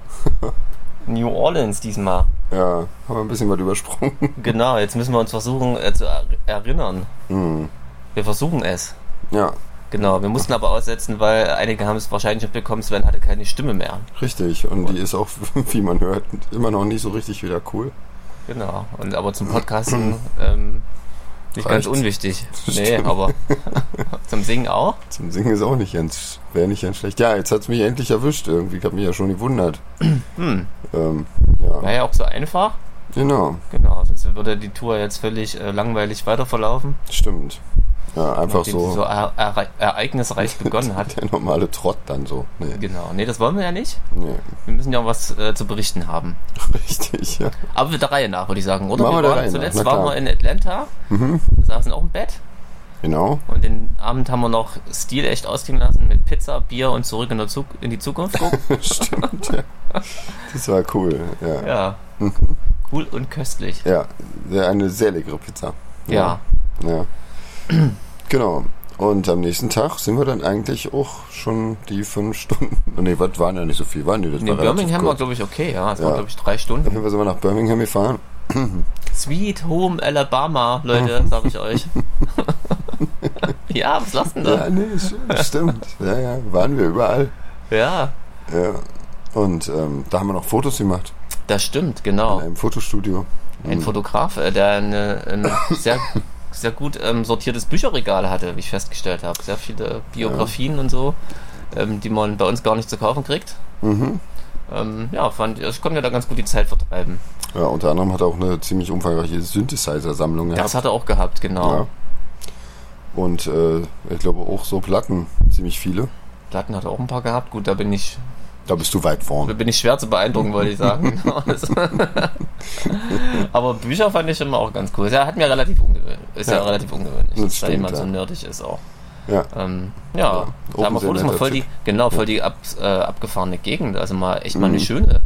New Orleans diesmal. Ja, haben wir ein bisschen was übersprungen. Genau, jetzt müssen wir uns versuchen äh, zu er erinnern. Hm. Wir versuchen es. Ja, Genau, wir mussten aber aussetzen, weil einige haben es wahrscheinlich nicht bekommen, Sven hatte keine Stimme mehr. richtig. Und die ist auch, wie man hört, immer noch nicht so richtig wieder cool. Genau. Und aber zum Podcasten ähm, nicht ganz unwichtig. Nee, aber zum Singen auch. Zum Singen ist auch nicht ganz, wäre nicht ganz schlecht. Ja, jetzt hat's mich endlich erwischt irgendwie. Ich habe mich ja schon gewundert. Hm. Ähm, ja, War ja auch so einfach. genau. Genau, sonst würde die Tour jetzt völlig äh, langweilig weiter verlaufen. Stimmt. Ja, einfach nachdem so so er er ereignisreich begonnen hat. der normale Trott dann so. Nee, Genau. Nee, das wollen wir ja nicht. nee. Wir müssen ja auch was äh, zu berichten haben. Richtig, ja. Aber der Reihe nach, würde ich sagen, oder? Machen wir waren nach, zuletzt na klar. waren wir in Atlanta, Mhm. saßen auch im Bett. Genau. Und den Abend haben wir noch stilecht ausklingen lassen mit Pizza, Bier und zurück in, Zug in die Zukunft. Stimmt, ja. Das war cool, ja. ja. Cool und köstlich. Ja, eine sehr leckere Pizza. Ja. Ja. Genau. Und am nächsten Tag sind wir dann eigentlich auch schon die fünf Stunden. Nee, was waren ja nicht so viel, waren die? Das In war Birmingham war, glaube ich, okay, ja. Es Ja. waren, glaube ich, drei Auf Stunden. jeden Fall sind wir nach Birmingham gefahren. Sweet Home Alabama, Leute, sag ich euch. ja, was lasst denn Ja, da? nee, stimmt. Ja, ja, waren wir überall. Ja, Ja. Und ähm, da haben wir noch Fotos gemacht das stimmt, in genau. einem Fotostudio. Ein Fotograf, äh, der eine, ein sehr, sehr gut ähm, sortiertes Bücherregal hatte, wie ich festgestellt habe. Sehr viele Biografien und so, ähm, die man bei uns gar nicht zu kaufen kriegt. Mhm. Ähm, ja, fand ich konnte mir da ganz gut die Zeit vertreiben. Ja, unter anderem hat er auch eine ziemlich umfangreiche Synthesizer-Sammlung gehabt. Das hat er auch gehabt, genau. Ja. Und äh, ich glaube auch so Platten, ziemlich viele. Platten hat er auch ein paar gehabt. Gut, da bin ich, Da bist du weit da vorn. bin ich schwer zu beeindrucken, wollte ich sagen. Aber Bücher fand ich immer auch ganz cool. Er hat mir relativ ungewöhnlich. Ist ja, Ja. relativ ungewöhnlich, Das dass da stimmt, jemand ja. so nerdig ist auch. Ja. Ähm, ja, Ja, da haben wir Fotos mal voll die, genau, voll die ab, äh, abgefahrene Gegend. Also mal echt mal eine Mhm. schöne.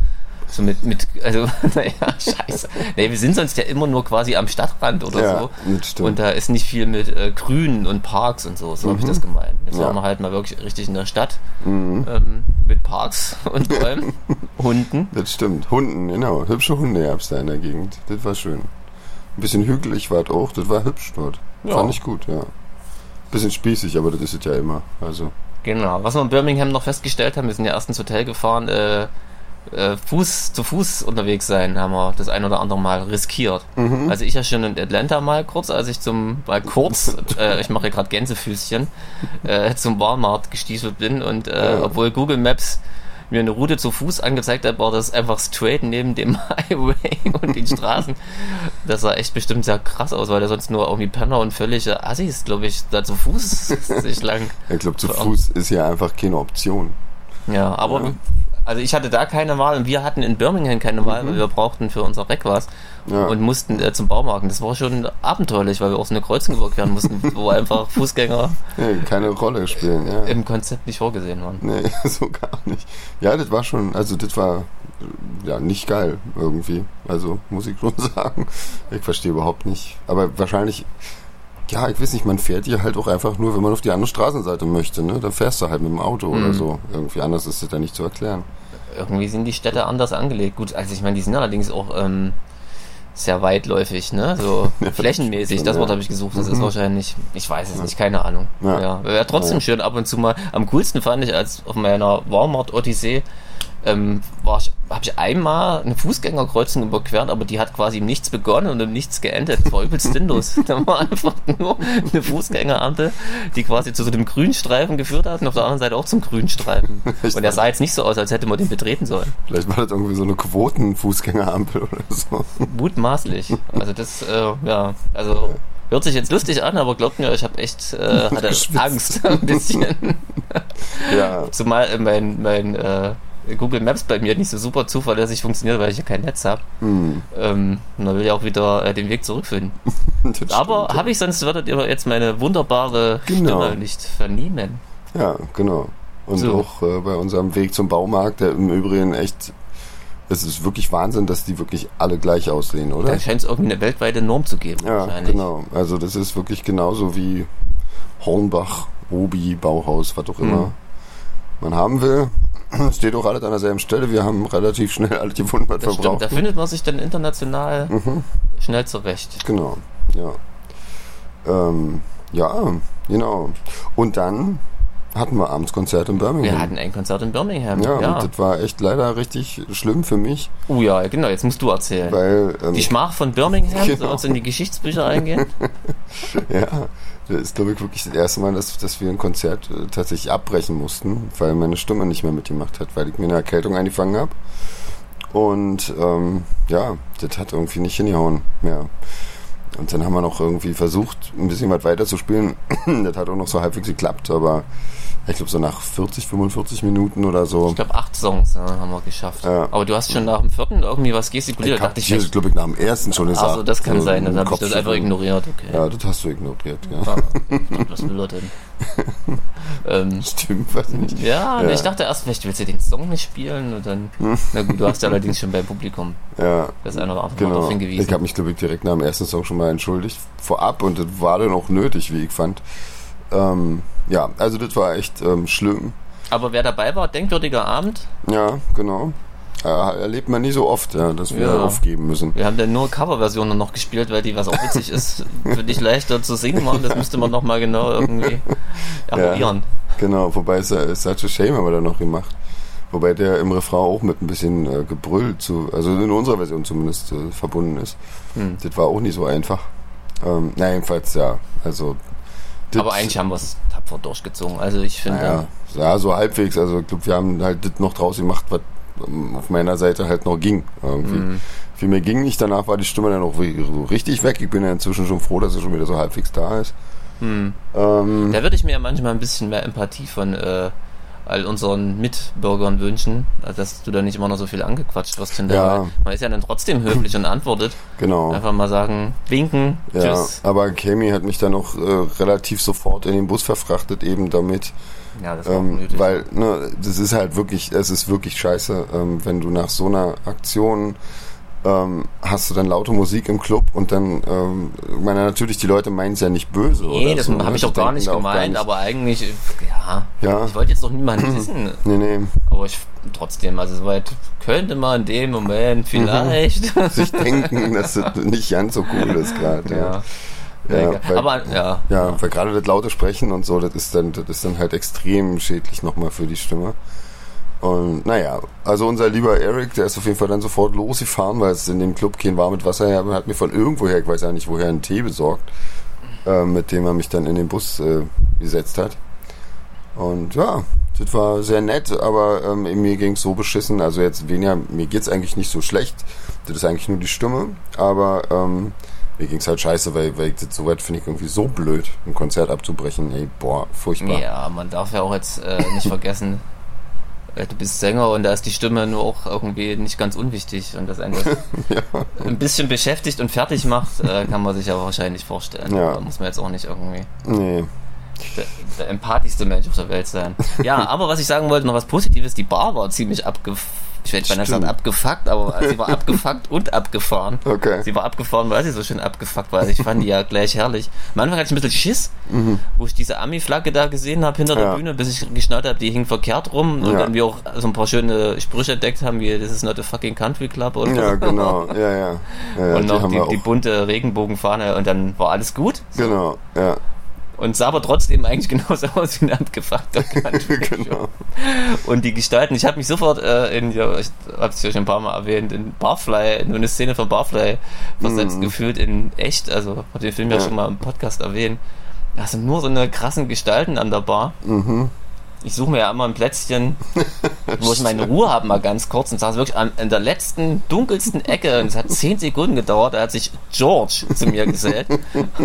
So mit, mit, also, naja, scheiße. Nee, wir sind sonst ja immer nur quasi am Stadtrand oder Ja, so. Und da ist nicht viel mit äh, Grünen und Parks und so. So habe ich das gemeint. Jetzt Mhm. Ja. waren wir halt mal wirklich richtig in der Stadt. Mhm. Ähm, mit Parks und Bäumen, Hunden. Das stimmt. Hunden, genau. Hübsche Hunde gab es da in der Gegend. Das war schön. Ein bisschen hügelig war es auch. Das war hübsch dort. Ja. Fand ich gut, ja. Bisschen spießig, aber das ist es ja immer. Also, Genau. Was wir in Birmingham noch festgestellt haben, wir sind ja erst ins Hotel gefahren, äh, äh, Fuß zu Fuß unterwegs sein, haben wir das ein oder andere Mal riskiert. Mhm. Also ich ja schon in Atlanta mal kurz, als ich zum, mal kurz, äh, ich mache ja gerade Gänsefüßchen, äh, zum Walmart gestieselt bin und äh, Ja. obwohl Google Maps mir eine Route zu Fuß angezeigt hat, war das einfach straight neben dem Highway und den Straßen. Das sah echt bestimmt sehr krass aus, weil da sonst nur irgendwie Penner und völlige Assis, glaube ich, da zu Fuß sich lang ich glaube, zu. Fuß ist ja einfach keine Option. ja, aber Ja. Also ich hatte da keine Wahl und wir hatten in Birmingham keine Wahl, weil wir brauchten für unser Reck was Mhm. Ja. und mussten äh, zum Baumarkt. Das war schon abenteuerlich, weil wir auch so eine Kreuzung überqueren mussten, wo einfach Fußgänger Nee, keine Rolle spielen, ja. im Konzept nicht vorgesehen waren. Nee, so gar nicht. Ja, das war schon, also das war ja nicht geil irgendwie. Also muss ich schon sagen. Ich verstehe überhaupt nicht. Aber wahrscheinlich, ja, ich weiß nicht, man fährt hier halt auch einfach nur, wenn man auf die andere Straßenseite möchte, ne? Dann fährst du halt mit dem Auto oder Mhm. so. Irgendwie anders ist das ja nicht zu erklären. Irgendwie sind die Städte anders angelegt. Gut, also ich meine, die sind allerdings auch ähm, sehr weitläufig, ne? So flächenmäßig. Das. Wort habe ich gesucht. Das ist Mhm. wahrscheinlich, ich weiß es nicht, keine Ahnung. Ja. Ja. Wäre trotzdem schön ab und zu mal. Am coolsten fand ich, als auf meiner Walmart-Odyssee ähm, war ich, habe ich einmal eine Fußgängerkreuzung überquert, aber die hat quasi im Nichts begonnen und im Nichts geendet. Das war übelst sinnlos. da war einfach nur eine Fußgängerampel, die quasi zu so einem Grünstreifen geführt hat und auf der anderen Seite auch zum Grünstreifen. Echt? Und der sah jetzt nicht so aus, als hätte man den betreten sollen. Vielleicht war das irgendwie so eine Quotenfußgängerampel oder so. Mutmaßlich. Also das, äh, ja, also hört sich jetzt lustig an, aber glaubt mir, ich habe echt äh, hatte. Angst ein bisschen. Ja, Zumal äh, mein, mein äh, Google Maps bei mir nicht so super zuverlässig funktioniert, weil ich ja kein Netz habe. hm, Ähm, und dann will ich auch wieder äh, den Weg zurückfinden. Aber stimmt. habe ich sonst würdet ihr jetzt meine wunderbare Genau. Stimme nicht vernehmen. Ja, genau. Und So. auch äh, bei unserem Weg zum Baumarkt, der im Übrigen echt, es ist wirklich Wahnsinn, dass die wirklich alle gleich aussehen, oder? Da scheint es irgendwie eine weltweite Norm zu geben. Ja, genau. Also das ist wirklich genauso wie Hornbach, Obi, Bauhaus, was auch immer Mhm. man haben will. Steht auch alles an derselben Stelle. Wir haben relativ schnell alles gefunden, was Das wir stimmt, da findet man sich dann international Mhm. schnell zurecht. Genau, ja. Ähm, ja, genau. Und dann hatten wir abends Konzert in Birmingham. Wir hatten ein Konzert in Birmingham. ja, Ja. und das war echt leider richtig schlimm für mich, Oh ja, genau, jetzt musst du erzählen. weil ähm, Die Schmach von Birmingham, Genau. soll uns in die Geschichtsbücher eingehen? ja, das ist glaube ich wirklich das erste Mal, dass, dass wir ein Konzert äh, tatsächlich abbrechen mussten, weil meine Stimme nicht mehr mitgemacht hat, weil ich mir eine Erkältung eingefangen habe. Und ähm, ja, das hat irgendwie nicht hingehauen mehr. Und dann haben wir noch irgendwie versucht, ein bisschen was weiter zu spielen. das hat auch noch so halbwegs geklappt, aber Ich glaube, so nach 40, 45 Minuten oder so. Ich glaube, acht Songs ja, haben wir geschafft. Ja. Aber du hast schon nach dem vierten irgendwie was gestikuliert. Ich dachte ich, vielleicht- glaube ich, nach dem ersten schon gesagt. also das kann so sein, dann habe ich das einfach ignoriert. Okay. Ja, das hast du ignoriert, ja. Ah, was will er denn? ähm, Stimmt, weiß nicht. ja, Ja. ich dachte erst, vielleicht willst du den Song nicht spielen und dann. Na gut, du hast ja allerdings schon beim Publikum Ja, das eine oder andere genau. darauf Ich hingewiesen. habe mich, glaube ich, direkt nach dem ersten Song schon mal entschuldigt. Vorab und das war dann auch nötig, wie ich fand. Ähm, ja, also das war echt ähm, schlimm. Aber wer dabei war, denkwürdiger Abend. Ja, genau. Äh, erlebt man nie so oft, ja, dass wir Ja. aufgeben müssen. Wir haben dann nur Coverversionen noch gespielt, weil die, was auch witzig ist, für dich leichter zu singen waren. Das müsste man nochmal genau irgendwie eruieren. Genau, wobei es äh, Such a Shame haben wir dann noch gemacht. Wobei der im Refrain auch mit ein bisschen äh, Gebrüll zu, also in unserer Version zumindest äh, verbunden ist. Hm. Das war auch nicht so einfach. Ähm, na, jedenfalls, ja. Also, das, Aber eigentlich haben wir es tapfer durchgezogen. Also ich finde, naja, ja, so halbwegs. Also, ich glaube, wir haben halt das noch draus gemacht, was ähm, auf meiner Seite halt noch ging. Mhm. Viel mehr ging nicht. Danach war die Stimme dann auch richtig weg. Ich bin ja inzwischen schon froh, dass sie schon wieder so halbwegs da ist. hm. Ähm, da würde ich mir ja manchmal ein bisschen mehr Empathie von äh, all unseren Mitbürgern wünschen, dass du da nicht immer noch so viel angequatscht wirst hinterher. Ja. Man ist ja dann trotzdem höflich und antwortet. genau. Einfach mal sagen, winken, Ja, tschüss. aber Kemi hat mich dann auch äh, relativ sofort in den Bus verfrachtet, eben damit, Ja, das war ähm, nötig. weil ne, das ist halt wirklich, es ist wirklich scheiße, ähm, wenn du nach so einer Aktion ähm, hast du dann laute Musik im Club und dann, ähm, ich meine natürlich, die Leute meinen es ja nicht böse. Nee, das so, habe ne? ich auch Die gar nicht gemeint, gar nicht- aber eigentlich, ja, Ja. ich wollte jetzt doch niemanden wissen. Nee, nee. Aber ich trotzdem, also soweit könnte man in dem Moment vielleicht. Sich denken, dass das nicht ganz so cool ist gerade. ja. Ja, Ja, weil- aber ja. Ja, weil gerade das laute Sprechen und so, das ist dann, das ist dann halt extrem schädlich nochmal für die Stimme. Und naja, also unser lieber Eric, der ist auf jeden Fall dann sofort losgefahren, weil es in dem Club kein warmes Wasser her hat mir von irgendwoher, ich weiß ja nicht woher, einen Tee besorgt, äh, mit dem er mich dann in den Bus äh, gesetzt hat. Und ja, das war sehr nett, aber ähm, mir ging's so beschissen. Also jetzt weniger, mir geht's eigentlich nicht so schlecht. Das ist eigentlich nur die Stimme, aber ähm, mir ging's halt scheiße, weil, weil ich das so weit finde ich irgendwie so blöd, ein Konzert abzubrechen. Ey, boah, furchtbar. Ja, man darf ja auch jetzt äh, nicht vergessen, du bist Sänger und da ist die Stimme nur auch irgendwie nicht ganz unwichtig und das einen das ein bisschen beschäftigt und fertig macht, äh, kann man sich ja wahrscheinlich vorstellen. Ja. Da muss man jetzt auch nicht irgendwie Nee. Der, der empathischste Mensch auf der Welt sein. Ja, aber was ich sagen wollte, noch was Positives, die Bar war ziemlich abgefuckt. Ich hätte beinahe gesagt Stimmt. abgefuckt, aber sie war abgefuckt und abgefahren. Okay. Sie war abgefahren, weil sie so schön abgefuckt war. Also ich fand die ja gleich herrlich. Am Anfang hatte ich ein bisschen Schiss, wo ich diese Ami-Flagge da gesehen habe hinter Mhm. Ja. der Bühne, bis ich geschnallt habe, die hing verkehrt rum und Ja. dann wir auch so ein paar schöne Sprüche entdeckt haben, wie das ist not a fucking country club und, Ja, genau. Ja, ja. ja, und noch die, die bunte Regenbogenfahne und dann war alles gut. Genau, ja. Und sah aber trotzdem eigentlich genauso aus wie ein abgefuckter genau. Und die Gestalten, ich habe mich sofort äh, in, ja, ich habe es ja schon ein paar Mal erwähnt, in Barfly, in eine Szene von Barfly versetzt gefühlt in echt. Also habe den Film ja. Ja. schon mal im Podcast erwähnt. Da sind nur so eine krassen Gestalten an der Bar. Mhm. Ich suche mir ja immer ein Plätzchen, wo ich meine Ruhe habe, mal ganz kurz und saß wirklich an, in der letzten, dunkelsten Ecke und es hat zehn Sekunden gedauert, da hat sich George zu mir gesellt.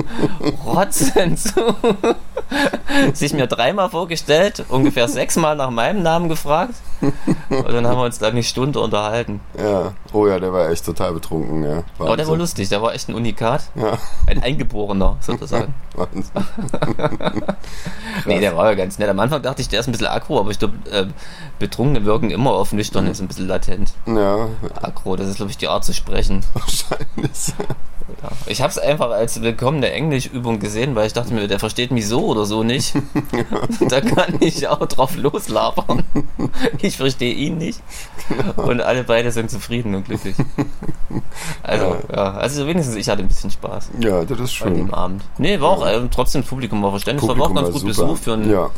Rotzen zu. sich mir dreimal vorgestellt, ungefähr sechsmal nach meinem Namen gefragt und dann haben wir uns da eine Stunde unterhalten. Ja. Oh ja, der war echt total betrunken, ja. Aber der war Wahnsinn. lustig, der war echt ein Unikat. Ja, Ein Eingeborener, sozusagen. Wahnsinn. Nee, der war ja ganz nett. Am Anfang dachte ich, der ist ein bisschen aggro, aber ich glaube, äh, Betrunkene wirken immer auf nüchtern, ist ein bisschen latent. Ja, Aggro, das ist, glaube ich, die Art zu sprechen. wahrscheinlich. Ja. Ich habe es einfach als willkommene Englischübung gesehen, weil ich dachte mir, der versteht mich so oder so nicht. da kann ich auch drauf loslabern. Ich verstehe ihn nicht. Und alle beide sind zufrieden und glücklich. Also, ja. Also wenigstens ich hatte ein bisschen Spaß Ja, das ist bei dem schön. Abend. Nee, war auch, ähm, trotzdem das Publikum war verständlich, war auch Publikum ganz war gut super. besucht für einen, Ja,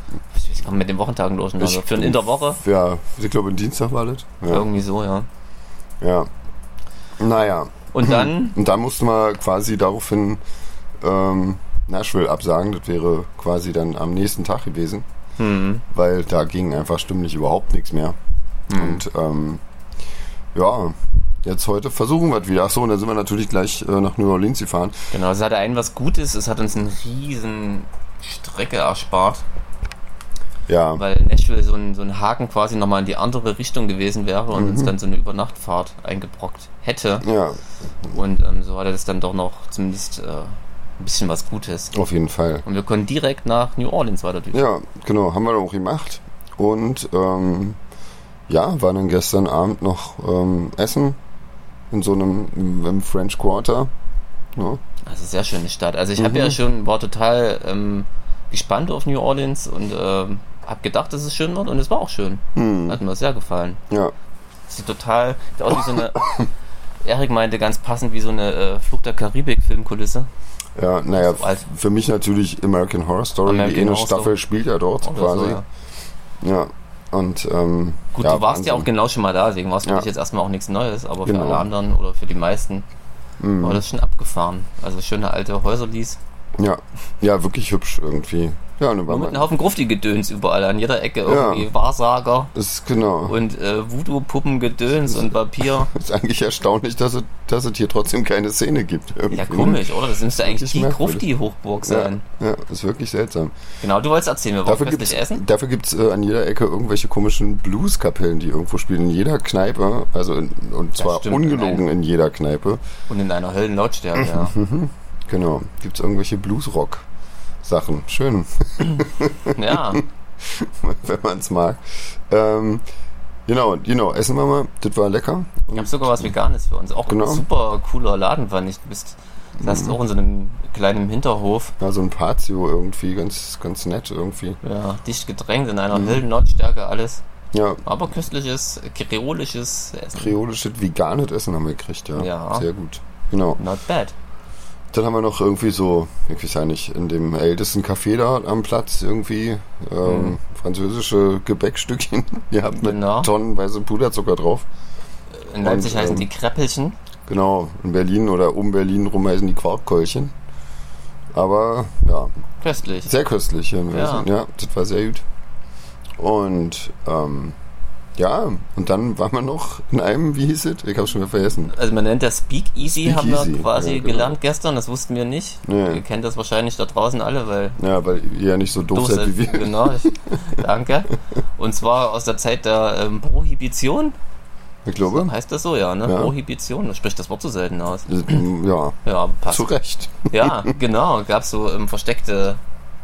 ich komme mit den Wochentagen durch, also für in der Woche. ja. Ich glaube, Dienstag war das. Ja. Irgendwie so, ja. ja. Naja. Und dann, Und dann mussten wir quasi daraufhin ähm, Nashville absagen. Das wäre quasi dann am nächsten Tag gewesen. hm, weil da ging einfach stimmlich überhaupt nichts mehr. Hm. Und ähm, ja, jetzt heute versuchen wir es wieder. Achso, und dann sind wir natürlich gleich äh, nach New Orleans gefahren. genau, es hatte einen was Gutes, es hat uns eine riesen Strecke erspart. Ja. weil Nashville so ein, so ein Haken quasi nochmal in die andere Richtung gewesen wäre und uns dann so eine Übernachtfahrt eingebrockt hätte. Ja, Und ähm, so hatte das dann doch noch zumindest äh, ein bisschen was Gutes. auf jeden Fall. Und wir konnten direkt nach New Orleans weiter durch. Ja, genau, haben wir auch gemacht. Und ähm, ja, waren dann gestern Abend noch ähm, essen in so einem im French Quarter. Ja, ist eine sehr schöne Stadt. Also ich habe ja schon, war total ähm, gespannt auf New Orleans und ähm, habe gedacht, dass es schön wird und es war auch schön. Hat mir sehr gefallen. ja, Sieht total, sieht aus wie so eine, Erik meinte ganz passend wie so eine äh, Fluch der Karibik Filmkulisse. ja naja, So für mich natürlich American Horror Story. American die eine Horror Staffel Story. spielt ja dort Oder quasi. so, ja. ja. und ähm, Gut, ja, du warst ja auch Wahnsinn. genau schon mal da, deswegen war es für Ja. dich jetzt erstmal auch nichts Neues, aber für Genau. alle anderen oder für die meisten Mhm. war das schon abgefahren. Also schöne alte Häuserlies. Ja, ja, wirklich hübsch irgendwie. Ja, und dann war mit einem Haufen Grufti-Gedöns überall, an jeder Ecke irgendwie Wahrsager ist genau. und äh, Voodoo-Puppen-Gedöns und Papier. ist eigentlich erstaunlich, dass es, dass es hier trotzdem keine Szene gibt. Irgendwie. Ja, komisch, oder? Das müsste eigentlich die. Grufti-Hochburg Ja, sein. ja, ist wirklich seltsam. Genau, du wolltest erzählen, wir Dafür gibt's, essen. dafür gibt's äh, an jeder Ecke irgendwelche komischen Blueskapellen, die irgendwo spielen. In jeder Kneipe, also in, und zwar stimmt, ungelogen in jeder Kneipe. Und in einer Höllenlautstärke, ja. Genau, gibt's irgendwelche Bluesrock-Sachen. Schön, ja. wenn man's mag. Ähm, genau, genau, essen wir mal. Das war lecker. Ich habe sogar was Veganes für uns. Auch Genau. ein super cooler Laden, fand ich. Du bist das hast auch in so einem kleinen Hinterhof, Ja, so ein Patio irgendwie, ganz, ganz nett irgendwie. ja, dicht gedrängt in Mhm. einer Höllenlautstärke alles. Ja, Aber köstliches, kreolisches Essen. kreolisches, veganes Essen haben wir gekriegt, ja. Ja. Sehr gut. Genau. Not bad. Dann haben wir noch irgendwie so, ich weiß ja nicht, in dem ältesten Café da am Platz irgendwie ähm, französische Gebäckstückchen gehabt mit Genau. tonnenweise Puderzucker drauf. In Leipzig Und, heißen ähm, die Kreppelchen. Genau, in Berlin oder um Berlin rum heißen die Quarkkeulchen. Aber ja, Köstlich. sehr köstlich. Ja, Ja. ja das war sehr gut. Und ähm, ja, und dann waren wir noch in einem, wie hieß es? Ich hab's schon wieder vergessen. Also man nennt das Speak Easy, haben wir Speakeasy, quasi ja, genau. gelernt gestern, das wussten wir nicht. Nee. Ihr kennt das wahrscheinlich da draußen alle, weil Ja, weil ihr ja nicht so doof doof seid wie wir. Genau, ich, danke. Und zwar aus der Zeit der ähm, Prohibition, Ich glaube. heißt das so, ja, ne? Ja. Prohibition, das spricht das Wort so selten aus. Ja, Ja, aber passt. zu Recht. Ja, genau. Gab so ähm, versteckte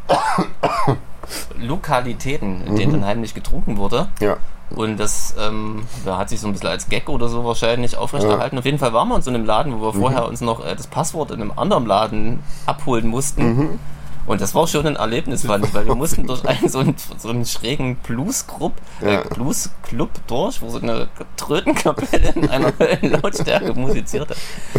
Lokalitäten, in Mhm. denen dann heimlich getrunken wurde. Ja. Und das ähm, da hat sich so ein bisschen als Gag oder so wahrscheinlich aufrechterhalten. Auf jeden Fall waren wir in so einem Laden, wo Mhm. wir vorher uns noch äh, das Passwort in einem anderen Laden abholen mussten. Mhm. Und das war schon ein Erlebnis, fand ich, weil wir mussten durch einen so einen, so einen schrägen Blues-Club äh, Ja. Durch, wo so eine Trötenkapelle in einer Lautstärke musizierte.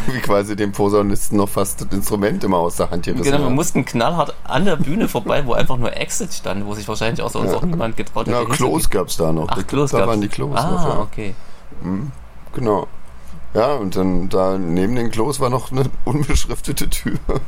Wie quasi dem Posaunisten noch fast das Instrument immer aus der Hand gerissen Genau, wir hat. mussten knallhart an der Bühne vorbei, wo einfach nur Exit stand, wo sich wahrscheinlich außer uns Ja. auch niemand getraut Ja, hätte. Klos gab's da noch. Ach, Klos da gab's. waren die Klos noch. Ah, Ja. okay. Genau. Ja, und dann da neben den Klos war noch eine unbeschriftete Tür. Und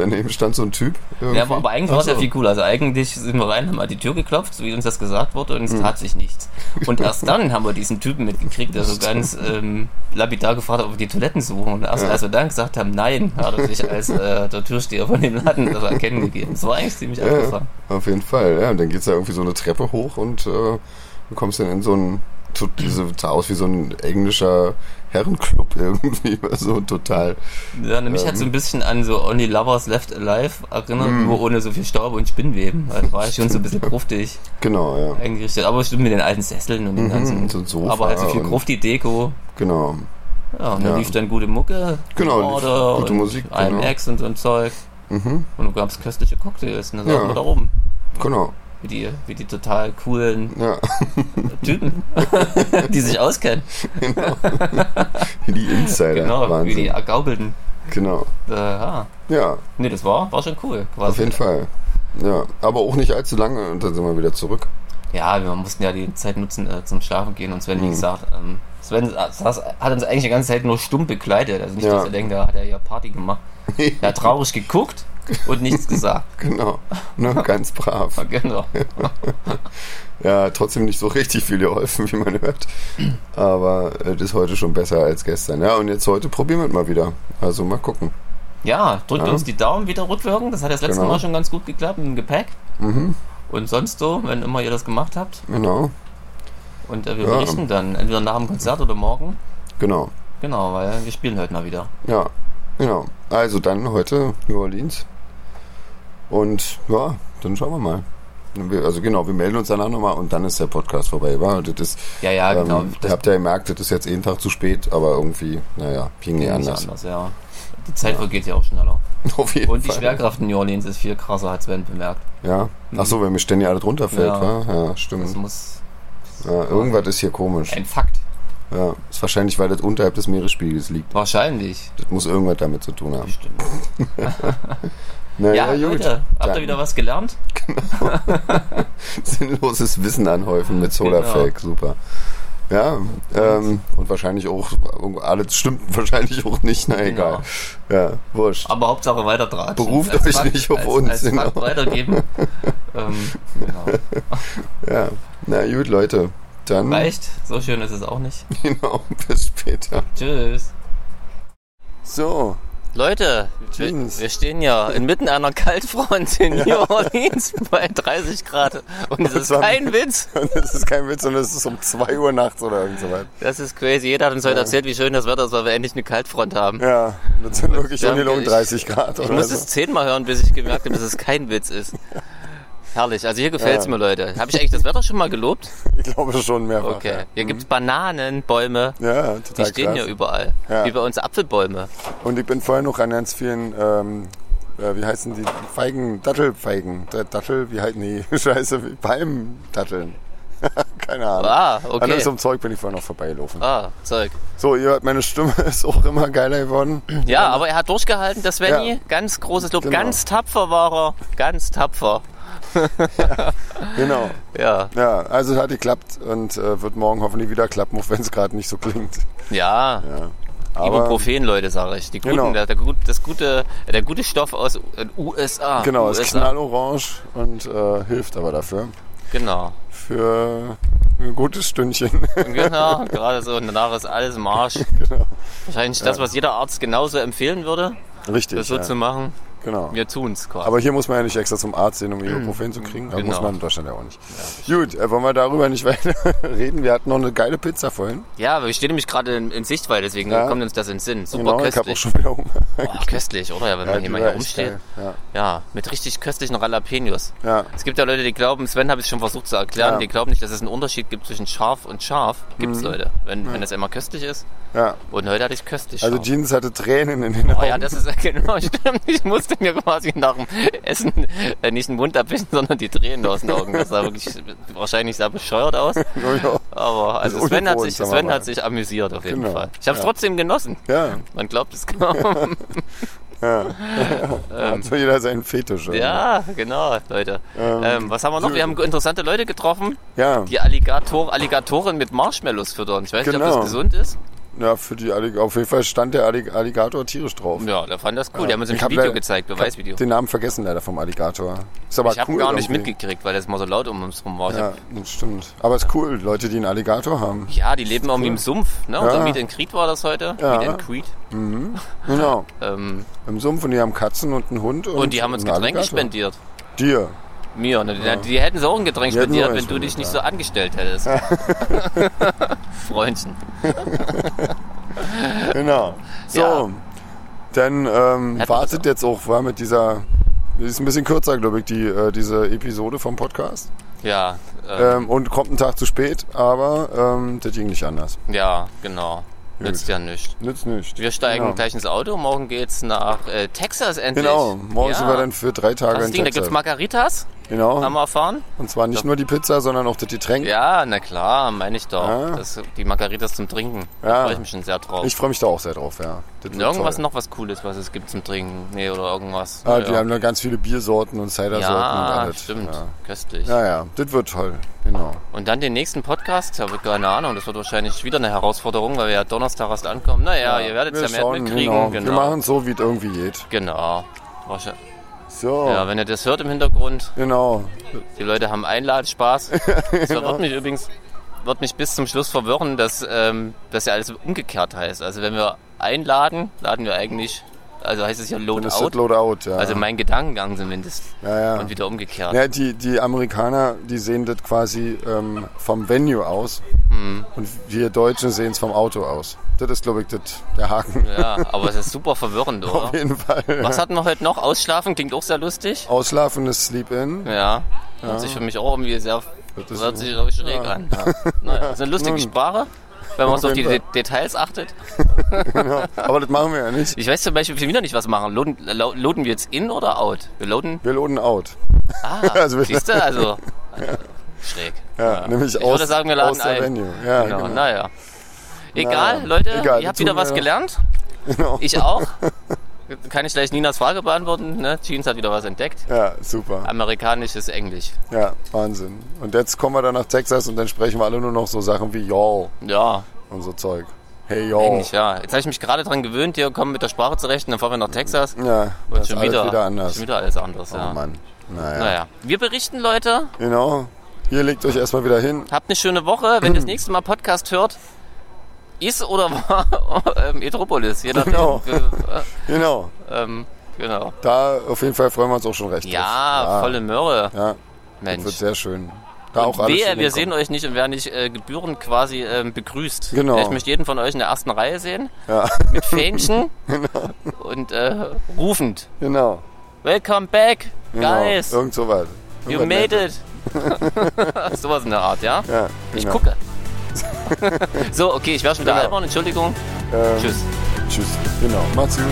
daneben stand so ein Typ. Irgendwie. Ja, aber, eigentlich war es ja so. viel cooler. Also eigentlich sind wir rein, haben an die Tür geklopft, so wie uns das gesagt wurde, und es Mhm. tat sich nichts. Und erst dann haben wir diesen Typen mitgekriegt, der so ganz ähm, lapidar gefragt hat, ob wir die Toiletten suchen. Und erst Ja. als wir dann gesagt haben, nein, hat er sich als äh, der Türsteher von dem Laden das erkennen gegeben. Das war eigentlich ziemlich Ja, abgefahren. auf jeden Fall. Ja, und dann geht's da irgendwie so eine Treppe hoch und äh, du kommst dann in so ein, so, diese, sah aus wie so ein englischer Herrenclub irgendwie, so total. Ja, nämlich hat so ein bisschen an so Only Lovers Left Alive erinnert, Mhm. nur ohne so viel Staub und Spinnweben. Also war ich schon so ein bisschen gruftig Genau, ja. eingerichtet. Aber stimmt mit den alten Sesseln und den Mhm, ganzen. so ein Sofa aber halt so viel Grufti-Deko. Genau. Ja, und Ja. lief dann gute Mucke. Genau, Order gute und Musik, genau. IMX und so ein Zeug. Mhm, Und du gab's köstliche Cocktails. Und dann Ja. da oben. genau. Wie die, wie die total coolen Ja, Typen, die sich auskennen. die Insider. Genau, wie Wahnsinn. die ergaukelten. Genau. Äh, ja. Ja, Nee, das war, war schon cool. Quasi. auf jeden Fall. Ja, aber auch nicht allzu lange und dann sind wir wieder zurück. Ja, wir mussten ja die Zeit nutzen äh, zum Schlafen gehen und Sven, Mhm. wie gesagt, ähm, Sven saß, hat uns eigentlich die ganze Zeit nur stumm begleitet. Also nicht, Ja. dass er denkt, da hat er ja Party gemacht. Er hat traurig geguckt und nichts gesagt. Genau. Ne, ganz brav. Genau. Ja, trotzdem nicht so richtig viel geholfen, wie man hört. Aber es ist heute schon besser als gestern. Ja, und jetzt heute probieren wir es mal wieder. Also mal gucken. Ja, drückt Ja. uns die Daumen wieder rückwirken. Das hat das letzte Genau. Mal schon ganz gut geklappt mit dem Gepäck. Mhm. Und sonst so, wenn immer ihr das gemacht habt. Genau, Und äh, wir Ja. berichten dann, entweder nach dem Konzert oder morgen. genau. Genau, weil wir spielen heute mal wieder. Ja, genau. Also dann heute New Orleans. Und ja, dann schauen wir mal. Also genau, wir melden uns danach nochmal und dann ist der Podcast vorbei. War? Das ist, Ja, ja, genau. ähm, ihr habt ja gemerkt, das ist jetzt jeden Tag zu spät, aber irgendwie, naja, ging nie Nicht anders. anders, ja. Die Zeit vergeht ja auch schneller. Auf jeden Und die Fall. Schwerkraft in New Orleans ist viel krasser, hat Sven bemerkt. Ja. Ach so, wenn mir ständig alles runterfällt, Ja. wa? Ja, Das stimmt. muss Ja, irgendwas ist hier komisch. ein Fakt. Ja, ist wahrscheinlich, weil das unterhalb des Meeresspiegels liegt. Wahrscheinlich. Das muss irgendwas damit zu tun haben. Stimmt. Naja, Ja, Leute, habt ihr wieder was gelernt? Sinnloses Wissen anhäufen mit Solarfake, super. Ja, ähm, und wahrscheinlich auch, alles stimmt wahrscheinlich auch nicht, na egal. Ja, wurscht. Aber Hauptsache weiter dran. Beruft euch nicht auf als, uns, Als Fakt genau. weitergeben. ähm, genau. Ja, na gut, Leute. Dann, Reicht. So schön ist es auch nicht. genau, bis später. Tschüss. So, Leute, wir, wir stehen ja inmitten einer Kaltfront in New Orleans bei 30 Grad. Und das ist kein Witz. das ist kein Witz, sondern es ist um 2 Uhr nachts oder irgend so weit. Das ist crazy. Jeder hat uns heute erzählt, wie schön das Wetter ist, weil wir endlich eine Kaltfront haben. Ja, das sind wirklich Ja, ungelogen ich- 30 Grad Ich oder muss so. es zehnmal hören, bis ich gemerkt habe, dass es kein Witz ist. Herrlich. Also hier gefällt's Ja. mir, Leute. Habe ich eigentlich das Wetter schon mal gelobt? Ich glaube schon mehrfach. Okay. Ja, Hier gibt's Bananenbäume. ja Die total stehen krass. hier überall. Ja. Wie bei uns Apfelbäume. Und ich bin vorher noch an ganz vielen, ähm, äh, wie heißen die, Feigen, Dattelfeigen. Da- Dattel, wie halt, nee, scheiße, wie Palmdatteln. Keine Ahnung. Ah, An okay. so einem Zeug bin ich vorher noch vorbeigelaufen. Ah, Zeug. So, ihr hört, meine Stimme ist auch immer geiler geworden. Ja, aber er hat durchgehalten, der Svenny. Ja. Ganz großes Lob. Genau. Ganz tapfer war er. Ganz tapfer. Genau. Ja. Ja, also hat geklappt und äh, wird morgen hoffentlich wieder klappen, auch wenn es gerade nicht so klingt. Ja. Ja. Aber, Ibuprofen, Leute, sage ich. Die guten, Genau. der, der, das gute, der gute Stoff aus den USA. genau, es ist USA. knallorange und äh, hilft aber dafür. Genau. Für ein gutes Stündchen. Genau, gerade so. Und danach ist alles im Arsch. genau. Wahrscheinlich das, was jeder Arzt genauso empfehlen würde, Richtig. das so ja. zu machen. Genau. Wir tun's quasi. Aber hier muss man ja nicht extra zum Arzt sehen, um Ibuprofen zu kriegen. Das Genau. muss man in Deutschland ja auch nicht. Gut, äh, wollen wir darüber nicht weiter reden? Wir hatten noch eine geile Pizza vorhin. ja, wir stehen nämlich gerade in, in Sichtweite, deswegen Ja. kommt uns das in den Sinn. Super genau, ich habe auch köstlich. schon wieder Hunger. Oh, köstlich, oder? Ja, wenn Ja, man hier mal hier rumsteht. geil. Ja, mit richtig köstlichen Jalapenos. Ja, ja. Es gibt ja Leute, die glauben, Sven habe ich schon versucht zu erklären, Ja. die glauben nicht, dass es einen Unterschied gibt zwischen scharf und scharf. Gibt's Mhm. Leute. Wenn, wenn es immer köstlich ist. ja. Und heute hatte ich köstlich Also scharf. Jeans hatte Tränen in den Oh Augen. ja, das ist genau stimmt. Ich musste mir quasi nach dem Essen äh, nicht den Mund abwischen, sondern die Tränen aus den Augen. Das sah wirklich wahrscheinlich sah bescheuert aus. Aber also Ist Sven hat sich, Sven hat sich amüsiert auf jeden Genau. Fall. Ich habe es Ja. trotzdem genossen. ja, Man glaubt es kaum. ja. Hat so jeder seinen Fetisch. irgendwie. ja, genau, Leute. Ähm, Ähm, was haben wir noch? Wir haben interessante Leute getroffen, Ja, die Alligator, Alligatoren mit Marshmallows füttern. Ich weiß nicht, ob Genau. das gesund ist. Ja, für die Allig auf jeden Fall stand der Allig Alligator tierisch drauf. Ja, der fand das cool. Die haben uns Ich ein Video leider- gezeigt, Ich Beweisvideo. den Namen vergessen leider vom Alligator. Ist aber Ich habe cool. gar nicht irgendwie. mitgekriegt, weil das mal so laut um uns rum war. Ich Ja, das stimmt. Aber ist cool, Leute, die einen Alligator haben. Ja, die leben irgendwie im Sumpf. Ne? Unser Ja. Meet and Creed war das heute. Ja. Meet and Creed. Genau. Ähm, Im Sumpf und die haben Katzen und einen Hund. Und, und die haben uns Getränke spendiert. Dir. Mir. Ne? Die, die hätten sie auch ein Getränk Die spendiert, wenn du dich nicht ja. so angestellt hättest. Freundchen. Genau. So. Ja. Dann ähm, wartet jetzt auch, war mit dieser. Die ist ein bisschen kürzer, glaube ich, die, äh, diese Episode vom Podcast. Ja, äh, Ähm, und kommt einen Tag zu spät, aber ähm, das ging nicht anders. ja, genau. Nützt ja nichts. Nützt nicht. Wir steigen Genau. gleich ins Auto. Morgen geht's nach äh, Texas endlich. Genau, morgen ja. sind wir dann für drei Tage Das in Ding, da Texas. gibt's Margaritas, genau. haben wir erfahren. Und zwar nicht nur die Pizza, sondern auch das Getränk. Ja, na klar, meine ich doch. Ja. Das, die Margaritas zum Trinken. Ja. Da freue ich mich schon sehr drauf. Ich freue mich da auch sehr drauf, ja. Wird Irgendwas toll. noch was Cooles, was es gibt zum Trinken. Nee, oder irgendwas. Ah, Ja. die haben da ganz viele Biersorten und Cidersorten und Ja, alles. stimmt. Ja. Köstlich. ja, ja, das wird toll. Genau. Und dann den nächsten Podcast, ich habe keine Ahnung, das wird wahrscheinlich wieder eine Herausforderung, weil wir ja Donnerstag erst ankommen. Naja, ihr werdet es ja mehr schauen, mitkriegen. Genau. Genau. Wir machen es so, wie es irgendwie geht. genau. Wahrscheinlich- So, Ja, wenn ihr das hört im Hintergrund, genau. die Leute haben Einladspaß. Das wird mich übrigens wird mich bis zum Schluss verwirren, dass ähm, das ja alles umgekehrt heißt. Also wenn wir einladen, laden wir eigentlich Also heißt es hier Dann Load ist Out. das Loadout, ja. Also mein Gedankengang zumindest. ja, ja. Und wieder umgekehrt. Ja, die, die Amerikaner, die sehen das quasi ähm, vom Venue aus Hm. und wir Deutschen sehen es vom Auto aus. Das ist, glaube ich, das, der Haken. Ja, aber es ist super verwirrend, Auf oder? jeden Fall. Was hatten wir heute noch? Ausschlafen klingt auch sehr lustig. Ausschlafen ist Sleep-In. Ja. Hört sich für mich auch irgendwie sehr Das hört sich auch schräg Ja. an. Naja, das ist eine lustige Nun. Sprache, wenn man so auf die De Details achtet. Aber das machen wir ja nicht. Ich weiß zum Beispiel schon wieder nicht, was wir machen. Loaden, lo- loaden wir jetzt in oder out? Wir loaden. Wir loaden out. Ah, Also wir- siehst du? Also, schräg. Ja, nämlich Ich aus, würde sagen, wir laden aus der ein. Venue. Ja, Genau, genau. naja. Egal, Naja, Leute, egal, ihr habt wieder wir was gelernt. Genau. Ich auch. Kann ich gleich Ninas Frage beantworten? Ne? Jeans hat wieder was entdeckt. Ja, super. Amerikanisches Englisch. Ja, Wahnsinn. Und jetzt kommen wir dann nach Texas und dann sprechen wir alle nur noch so Sachen wie Y'all Ja, und so Zeug. Hey, Y'all. eigentlich ja. Jetzt habe ich mich gerade dran gewöhnt, hier kommen mit der Sprache zurecht und dann fahren wir nach Texas. Ja, Und das ist schon alles wieder, wieder, anders. Schon wieder alles anders, Oh ja. Mann. Naja. Naja, wir berichten, Leute. Genau. Ihr legt euch erstmal wieder hin. Habt eine schöne Woche. Wenn ihr das nächste Mal Podcast hört, ist oder war ähm, Metropolis. Je nachdem. Genau. Äh, Genau. ähm, genau. Da auf jeden Fall freuen wir uns auch schon recht Ja, drauf. volle Möhre. Ja, Mensch. wird sehr schön. Da Und auch alles wehe, wir sehen euch nicht und werden nicht äh, gebührend quasi ähm, begrüßt. Genau. Ich möchte jeden von euch in der ersten Reihe sehen. Ja, Mit Fähnchen und äh, rufend. genau. Welcome back, genau. guys. Irgend so weit. You made it. Sowas in der Art, ja? Ja, Ich genau. gucke. So, okay, ich werde schon wieder Genau. albern, Entschuldigung. Ähm, Tschüss. Tschüss. Genau. Macht's gut.